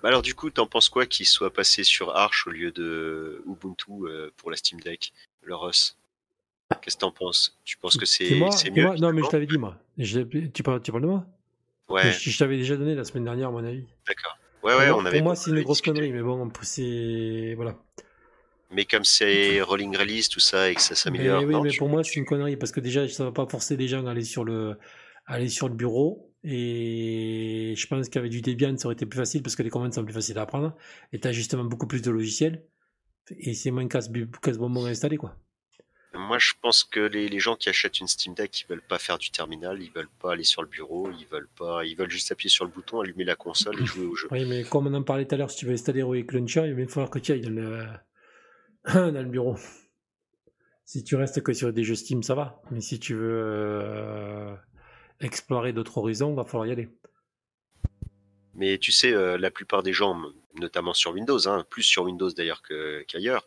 bah alors du coup, t'en penses quoi qu'il soit passé sur Arch au lieu de Ubuntu euh, pour la Steam Deck, le Rus Qu'est-ce que t'en penses? Tu penses que c'est mieux Non, mais je t'avais dit, moi. Je- tu, parles, tu parles de moi? Ouais, Je, je t'avais déjà donné la semaine dernière, à mon avis. d'accord. Ouais, ouais, pour on moi, avait. pour moi, c'est une grosse discuté. connerie, mais bon, c'est. Voilà. Mais comme c'est rolling release, tout ça, et que ça s'améliore, Mais oui, non, mais pour moi, c'est une connerie parce que déjà, ça va pas forcer les gens à aller sur le, à aller sur le bureau. Et je pense qu'avec du Debian, ça aurait été plus facile parce que les commandes sont plus faciles à apprendre. Et tu as justement beaucoup plus de logiciels. Et c'est moins casse, casse bonbon à installer, quoi. Moi, je pense que les, les gens qui achètent une Steam Deck, ils veulent pas faire du terminal, ils veulent pas aller sur le bureau, ils veulent pas, ils veulent juste appuyer sur le bouton, allumer la console et jouer au jeu. Oui, mais comme on en parlait tout à l'heure, si tu veux installer Heroic Launcher, il va falloir que tu ailles dans le, dans le bureau. Si tu restes que sur des jeux Steam, ça va. Mais si tu veux euh, explorer d'autres horizons, va falloir y aller. Mais tu sais, euh, la plupart des gens, notamment sur Windows, hein, plus sur Windows d'ailleurs qu'ailleurs,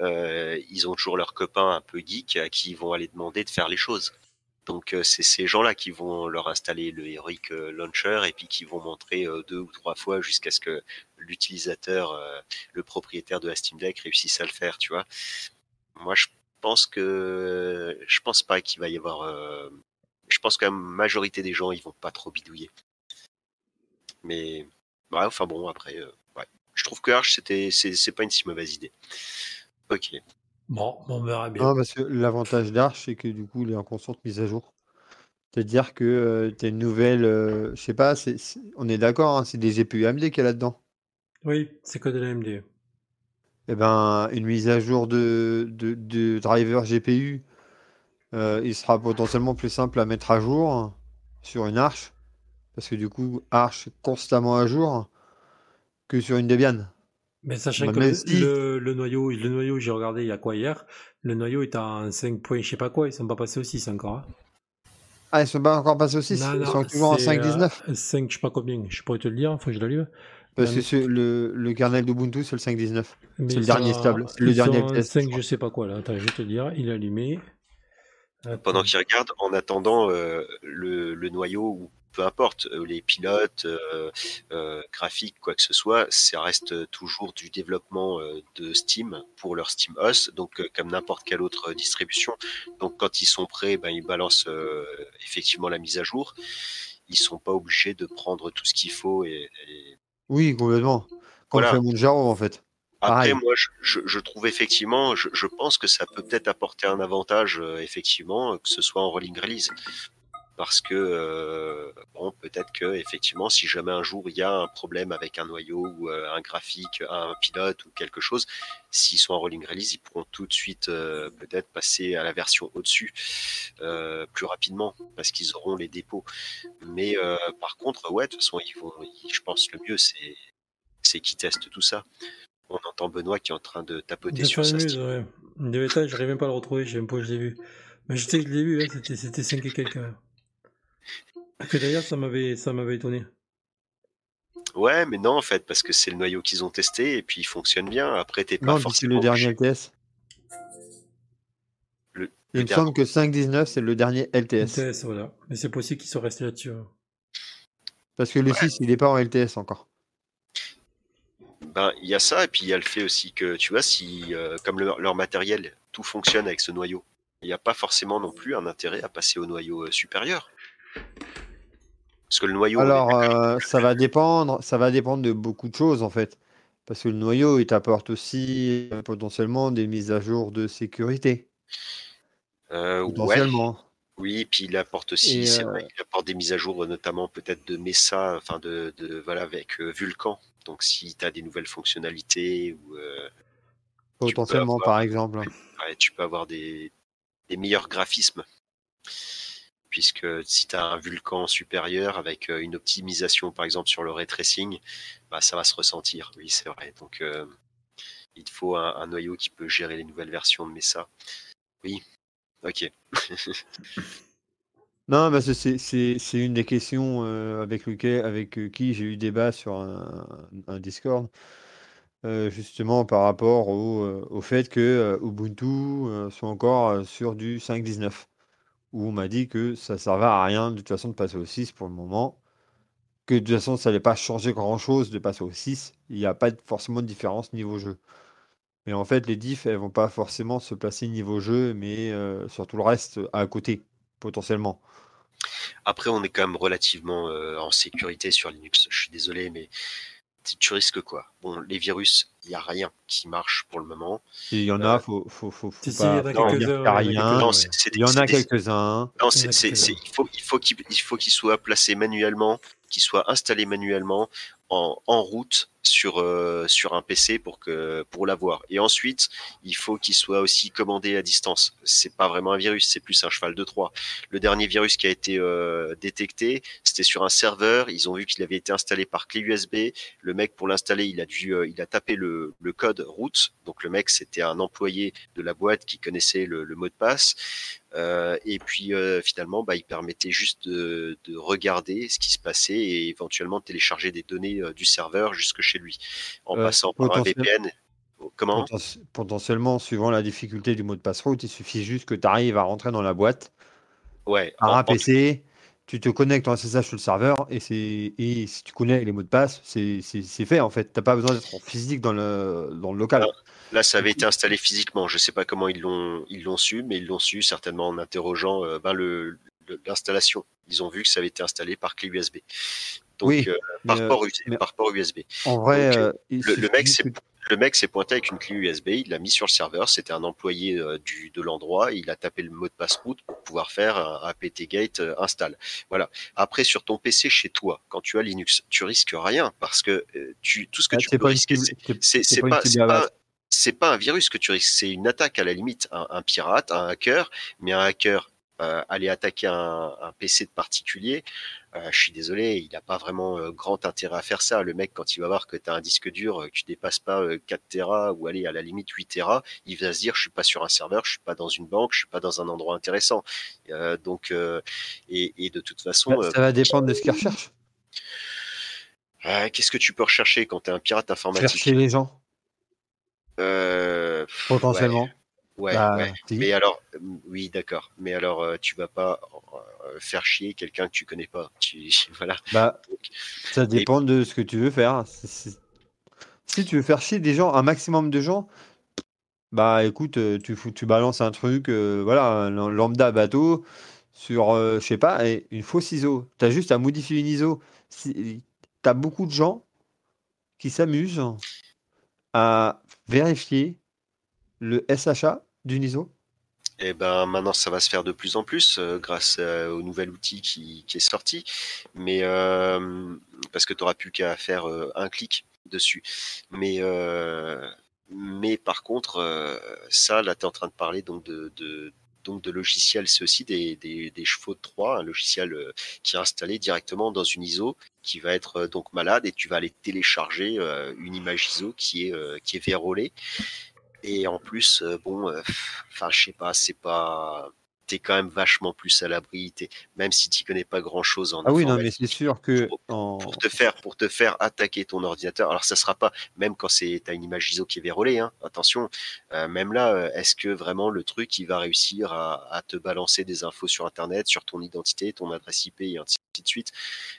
euh, ils ont toujours leurs copains un peu geeks à qui ils vont aller demander de faire les choses. Donc euh, c'est ces gens-là qui vont leur installer le Heroic Launcher et puis qui vont montrer deux ou trois fois jusqu'à ce que l'utilisateur, le propriétaire de la Steam Deck réussisse à le faire, tu vois. Moi, je pense que je pense pas qu'il va y avoir. Euh, je pense que la majorité des gens, ils vont pas trop bidouiller. Mais ouais, enfin bon, après, euh, ouais. Je trouve que Arch, c'était, c'est, c'est pas une si mauvaise idée. Ok. Bon, on verra bien. Non, parce que l'avantage d'Arch, c'est que du coup, il est en constante mise à jour. C'est-à-dire que tu as une nouvelle. euh, je sais pas, on est d'accord, hein, c'est des GPU AMD qu'il y a là-dedans. Oui, c'est que de l'AMD. Eh ben, une mise à jour de, de, de driver GPU, euh, il sera potentiellement plus simple à mettre à jour sur une Arch. Parce que du coup, Arch est constamment à jour que sur une Debian. Mais sachant Bah, que même si- le, le noyau, le noyau, j'ai regardé il y a quoi hier, le noyau est en 5 points, je sais pas quoi, ils sont pas passés au 6 encore. hein. Ah, ils sont pas encore passés au 6, Non, ils non, sont toujours en c'est, 5.19. euh, 5, je sais pas combien, je pourrais te le dire, faut que je le lise. Parce que c'est le, le kernel d'Ubuntu, c'est le 5.19. Mais C'est le dernier stable, le dernier sont en LTS, je 5, crois. je sais pas quoi là, attends, je vais te le dire, il est allumé. Pendant qu'il regarde, en attendant euh, le, le noyau ou peu importe, euh, les pilotes, euh, euh, graphiques, quoi que ce soit, ça reste toujours du développement euh, de Steam pour leur Steam OS, donc euh, comme n'importe quelle autre distribution. Donc quand ils sont prêts, ben, ils balancent euh, effectivement la mise à jour. Ils sont pas obligés de prendre tout ce qu'il faut et, et Oui, complètement. Comme Voilà. fait Monjaro, en fait. Après, Pareil. moi, je, je, je trouve effectivement, je, je pense que ça peut peut-être apporter un avantage, euh, effectivement, que ce soit en rolling release. Parce que, euh, bon, peut-être que, effectivement, si jamais un jour il y a un problème avec un noyau ou euh, un graphique, un pilote ou quelque chose, s'ils sont en rolling release, ils pourront tout de suite peut-être passer à la version au-dessus plus rapidement parce qu'ils auront les dépôts. Mais par contre, ouais, de toute façon, ils vont, ils- je pense le mieux, c'est c'est qu'ils testent tout ça. On entend Benoît qui est en train de tapoter De sur sa Steam. ouais. J'arrive même pas à le retrouver, je sais même pas où je l'ai vu. Mais je sais que je l'ai vu, hein, c'était, c'était 5 et quelques. hein. Que d'ailleurs, ça m'avait, ça m'avait étonné. Ouais, mais non, en fait, parce que c'est le noyau qu'ils ont testé et puis il fonctionne bien. Après, t'es pas Non, c'est forcément le dernier LTS. Le- Il le me dernier. semble que 5.19, c'est le dernier LTS. LTS, voilà. Mais c'est possible qu'ils soient restés là-dessus. hein. Parce que le 6, il n'est pas en LTS encore. Ben, il y a ça, et puis il y a le fait aussi que, tu vois, si, euh, comme leur, leur matériel, tout fonctionne avec ce noyau, il n'y a pas forcément non plus un intérêt à passer au noyau euh, supérieur. Parce que le noyau. Alors, euh, ça va dépendre, ça va dépendre de beaucoup de choses en fait. Parce que le noyau, il t'apporte aussi potentiellement des mises à jour de sécurité. euh, ouais, Potentiellement. oui, puis il apporte aussi, c'est vrai, il apporte des mises à jour, notamment peut-être de Mesa, enfin de, de voilà, avec Vulkan. Donc si tu as des nouvelles fonctionnalités ou euh, Potentiellement, avoir, par exemple. ouais, tu peux avoir des, des meilleurs graphismes. Puisque si tu as un Vulkan supérieur avec euh, une optimisation, par exemple, sur le ray tracing, bah, ça va se ressentir. Oui, c'est vrai. Donc, euh, il te faut un, un noyau qui peut gérer les nouvelles versions de Mesa. Oui, ok. Non, que c'est c'est- une des questions euh, avec, euh, qui j'ai eu débat sur un, Discord, euh, justement par rapport au, fait que Ubuntu soit encore sur du 5.19, où on m'a dit que ça ne servait à rien de toute façon de passer au 6 pour le moment, que de toute façon ça n'allait pas changer grand-chose de passer au 6, il n'y a pas forcément de différence niveau jeu. Mais en fait, les diffs, elles vont pas forcément se placer niveau jeu, mais euh, sur tout le reste à côté, potentiellement. Après, on est quand même relativement euh, en sécurité sur Linux. Je suis désolé, mais tu tu risques quoi? Bon, les virus, il n'y a rien qui marche pour le moment. S'il y en a, faut, faut, faut, faut Si, si, pas, il y en a quelques-uns, il y en a quelques-uns, Il Il il faut, il faut qu'il, il faut qu'il soit placé manuellement, qu'il soit installé manuellement en, en route sur, euh, sur un PC pour que, pour l'avoir. Et ensuite, il faut qu'il soit aussi commandé à distance. C'est pas vraiment un virus, c'est plus un cheval de Troie. Le dernier virus qui a été euh, détecté, c'était sur un serveur. Ils ont vu qu'il avait été installé par clé USB. Le mec, pour l'installer, il a dû, euh, il a tapé le, le code route. Donc le mec, c'était un employé de la boîte qui connaissait le, le mot de passe. Euh, et puis euh, finalement, bah, il permettait juste de, de regarder ce qui se passait et éventuellement de télécharger des données euh, du serveur jusque chez lui en passant par un VPN. Comment poten- potentiellement, suivant la difficulté du mot de passe route, il suffit juste que tu arrives à rentrer dans la boîte Ouais. par en- un en- PC, tu te connectes en SSH sur le serveur et, si tu connais les mots de passe, c'est fait en fait. Tu n'as pas besoin d'être en physique dans le, dans le local. Là, ça avait été installé physiquement. Je sais pas comment ils l'ont su, mais ils l'ont su certainement en interrogeant euh, ben, l'installation. Ils ont vu que ça avait été installé par clé USB. Donc Oui, euh, par port USB. mais- Par port USB. En vrai, Donc, euh, le- mec, que- Le mec s'est pointé avec une clé USB, il l'a mis sur le serveur, c'était un employé euh, du, de l'endroit, il a tapé le mot de passe route pour pouvoir faire un apt get euh, install. Voilà. Après, sur ton PC chez toi, quand tu as Linux, tu risques rien parce que euh, tu, tout ce que Ah, tu peux pas risquer, c'est- pas c'est pas, un virus que tu risques, c'est une attaque à la limite, un, un pirate, un hacker, mais un hacker aller attaquer un, un PC de particulier, euh, je suis désolé, il n'a pas vraiment euh, grand intérêt à faire ça. Le mec, quand il va voir que tu as un disque dur, euh, que tu dépasses pas euh, 4 Tera ou aller à la limite 8 Tera, il va se dire je suis pas sur un serveur, je suis pas dans une banque, je suis pas dans un endroit intéressant. Euh, donc, euh, et, et de toute façon, euh, ça va dépendre de ce qu'ils recherchent. euh, qu'est-ce que tu peux rechercher quand tu es un pirate informatique? Chercher les gens, euh, potentiellement. Ouais, Bah, ouais. si. Mais alors, oui, d'accord. Mais alors, euh, tu vas pas euh, faire chier quelqu'un que tu connais pas. Tu, voilà. Bah, ça dépend de ce que tu veux faire. Si tu veux faire chier des gens, un maximum de gens, bah écoute, euh, tu, balances un truc, euh, voilà, un lambda bateau sur, euh, je sais pas, une fausse ISO. Tu as juste à modifier une ISO. Tu as beaucoup de gens qui s'amusent à vérifier le SHA d'une ISO. Et ben maintenant, ça va se faire de plus en plus euh, grâce euh, au nouvel outil qui, est sorti. Mais euh, parce que tu n'auras plus qu'à faire un clic dessus. Mais par contre, ça, là, tu es en train de parler de, logiciels, c'est aussi des, chevaux de Troie, un logiciel qui est installé directement dans une ISO qui va être donc malade et tu vas aller télécharger une image ISO qui est qui est vérolée. Et en plus, euh, bon, euh, enfin, je sais pas, c'est pas t'es quand même vachement plus à l'abri, même si tu connais pas grand chose en Ah oui, non, mais c'est sûr que pour, en... pour te faire pour te faire attaquer ton ordinateur. Alors ça sera pas même quand c'est t'as une image ISO qui est vérolée. Hein, attention, euh, même là, euh, est-ce que vraiment le truc il va réussir à, à te balancer des infos sur Internet, sur ton identité, ton adresse IP et ainsi de suite?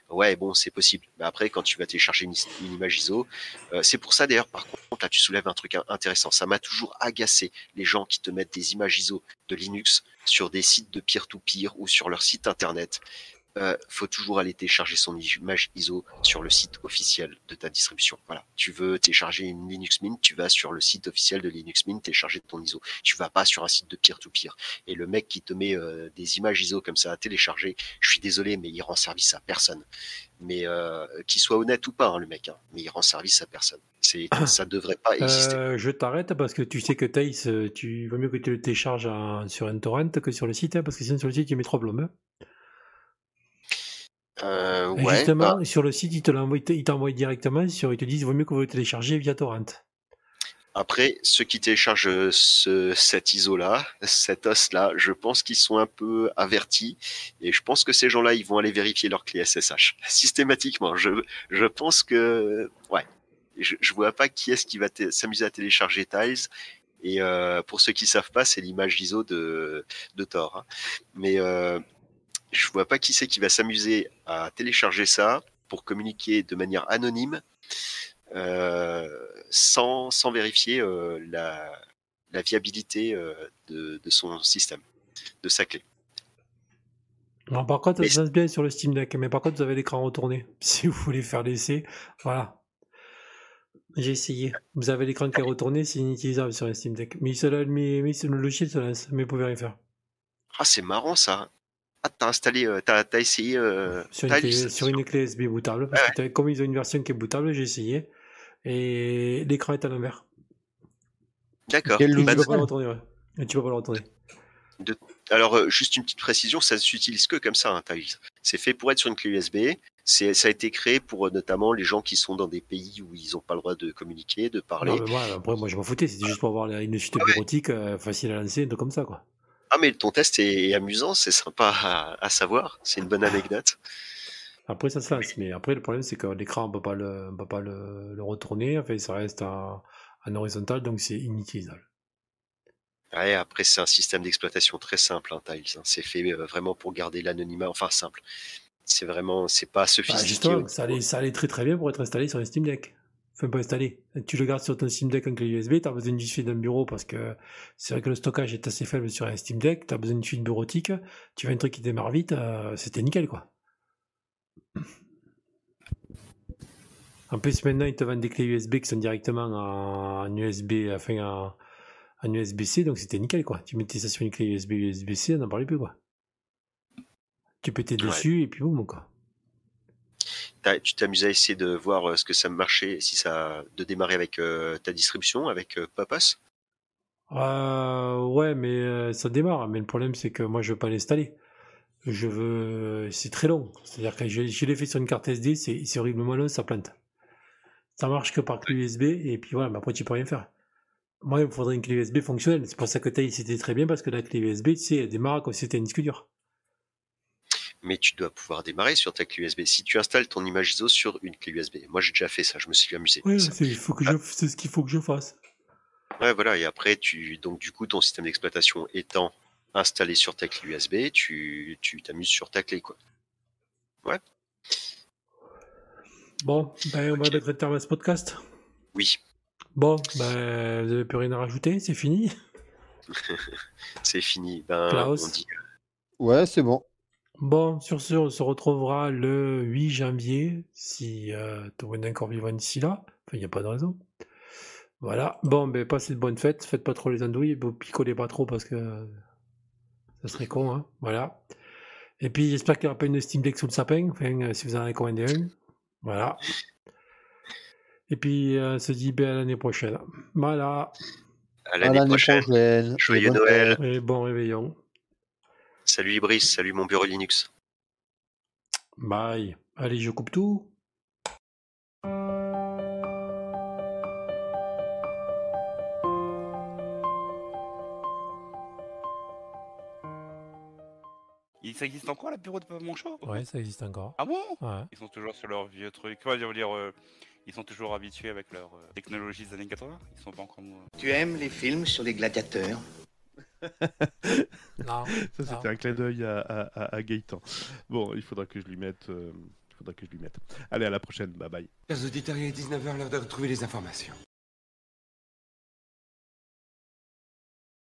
Ouais, bon, c'est possible. Mais après, quand tu vas télécharger une, une image ISO, euh, c'est pour ça d'ailleurs. Par contre, là, tu soulèves un truc intéressant. Ça m'a toujours agacé les gens qui te mettent des images ISO de Linux sur des sites de peer-to-peer ou sur leur site internet. Euh, faut toujours aller télécharger son image ISO sur le site officiel de ta distribution. Voilà. Tu veux télécharger une Linux Mint, tu vas sur le site officiel de Linux Mint télécharger ton ISO. Tu vas pas sur un site de peer-to-peer. Et le mec qui te met euh, des images ISO comme ça à télécharger, je suis désolé, mais il rend service à personne. Mais euh, qu'il soit honnête ou pas, hein, le mec, hein, mais il rend service à personne. C'est, ça devrait pas exister. Euh, je t'arrête parce que tu sais que Thaïs, euh, tu vaut mieux que tu le télécharges sur un torrent que sur le site, hein, parce que sinon sur le site il met trop plombes. hein. Euh, ouais, justement, bah, sur le site, il te l'envoie, il t'envoie directement, sur, ils te disent vaut mieux que vous le téléchargez via torrent. Après, ceux qui téléchargent euh, ce, cet ISO-là, cet os-là, je pense qu'ils sont un peu avertis et je pense que ces gens-là, ils vont aller vérifier leur clé SSH systématiquement. Je, je pense que, ouais, je, je vois pas qui est-ce qui va s'amuser à télécharger Tiles. Et euh, pour ceux qui savent pas, c'est l'image ISO de, de Tor. hein. Mais euh, je vois pas qui c'est qui va s'amuser à télécharger ça pour communiquer de manière anonyme sans, sans vérifier euh, la, la viabilité euh, de, de son système, de sa clé. Non, par contre, Mais ça se bien sur le Steam Deck, mais par contre, vous avez l'écran retourné. Si vous voulez faire l'essai, voilà. J'ai essayé. Vous avez l'écran qui est retourné, c'est inutilisable sur un Steam Deck. Mais, se mais, mais le logiciel se lance, mais vous pouvez rien faire. Ah, c'est marrant ça. Ah, t'as installé, euh, t'as, t'as essayé euh, Sur une, clé, sur une clé USB bootable, parce Ouais, que t'as- comme ils ont une version qui est bootable, j'ai essayé. Et l'écran est à l'envers. D'accord. Et tu Bah, peux pas le retourner, ouais. Et tu peux pas le retourner. alors, euh, juste une petite précision, ça ne s'utilise que comme ça, hein, Tiles. C'est fait pour être sur une clé USB. C'est, ça a été créé pour euh, notamment les gens qui sont dans des pays où ils n'ont pas le droit de communiquer, de parler. Non, mais moi, après, moi, je m'en foutais. C'était juste pour avoir une suite bureautique euh, facile à lancer, un truc comme ça, quoi. Ah, mais ton test est, est amusant, c'est sympa à, à savoir. C'est une bonne anecdote. Après, ça se lance. Mais après, le problème, c'est que l'écran, on peut pas le, on peut pas le, le retourner. Enfin, ça reste en, en horizontal, donc c'est inutilisable. Ouais, après, c'est un système d'exploitation très simple, hein, Tiles. hein. C'est fait euh, vraiment pour garder l'anonymat. Enfin, simple. C'est vraiment, c'est pas Bah, sophistiqué. justement, ça allait, ça allait très très bien pour être installé sur un Steam Deck. Enfin, pas installé. Tu le gardes sur ton Steam Deck en clé USB, tu as besoin d'une suite d'un bureau parce que c'est vrai que le stockage est assez faible sur un Steam Deck, tu as besoin d'une suite bureautique, tu veux un truc qui démarre vite, euh, c'était nickel quoi. En plus, maintenant, ils te vendent des clés USB qui sont directement en USB, enfin en, en USB-C, donc c'était nickel quoi. Tu mettais ça sur une clé USB, USB-C, on n'en parlait plus quoi. Tu pétais Ouais. dessus et puis boum quoi. Tu t'amuses à essayer de voir euh, ce que ça marchait, si ça, de démarrer avec euh, ta distribution, avec euh, Papas? Euh, ouais, mais ça démarre. Mais le problème, c'est que moi, je veux pas l'installer. Je veux. C'est très long. C'est-à-dire que je, je l'ai fait sur une carte SD, c'est horriblement long, ça plante. Ça marche que par clé USB, et puis voilà, mais après, tu peux rien faire. Moi, il me faudrait une clé USB fonctionnelle. C'est pour ça que Tail, c'était très bien, parce que la clé USB, tu sais, elle démarre comme si c'était une disque dur. Mais tu dois pouvoir démarrer sur ta clé USB. Si tu installes ton image ISO sur une clé USB. Moi, j'ai déjà fait ça, je me suis amusé. C'est ce qu'il faut que je fasse. Ouais, voilà. Et après, tu, donc, du coup, ton système d'exploitation étant installé sur ta clé USB, tu, tu t'amuses sur ta clé, quoi. Bon, ben, on va mettre un terme à ce podcast. Oui, Bon, ben, vous avez plus rien à rajouter, c'est fini. c'est fini. Ben, Klaus. on dit, Ouais, c'est bon. Bon, sur ce, on se retrouvera le 8 janvier, si euh, tout le monde est encore vivant d'ici là. Enfin, il n'y a pas de raison. Voilà. Bon, ben, passez de bonnes fêtes. Faites pas trop les andouilles. Vous picolez pas trop parce que euh, ça serait con, hein. Voilà. Et puis, j'espère qu'il n'y aura pas une Steam Deck sous le sapin. Enfin, euh, si vous en avez commandé un. Voilà. Et puis, euh, on se dit ben, à l'année prochaine. Voilà. à l'année prochaine. prochaine. Joyeux bonne Noël. Et bon réveillon. Salut Ibris, salut mon bureau Linux. Bye. Allez, je coupe tout. Ça existe encore l'apéro de Manchot? Ouais, ça existe encore. Ah bon? Ouais. Ils sont toujours sur leur vieux truc. Quoi, je veux dire, euh, ils sont toujours habitués avec leur euh, technologie des années 80. Ils sont pas encore. euh, Tu aimes les films sur les gladiateurs? Non. Ça, c'était un clin d'œil à, à, à- à Gaëtan. Bon, il faudra que je lui mette. euh, il faudra que je lui mette. Allez, à la prochaine. Bye bye. Chers auditeurs, il est 19h, l'heure de retrouver les informations.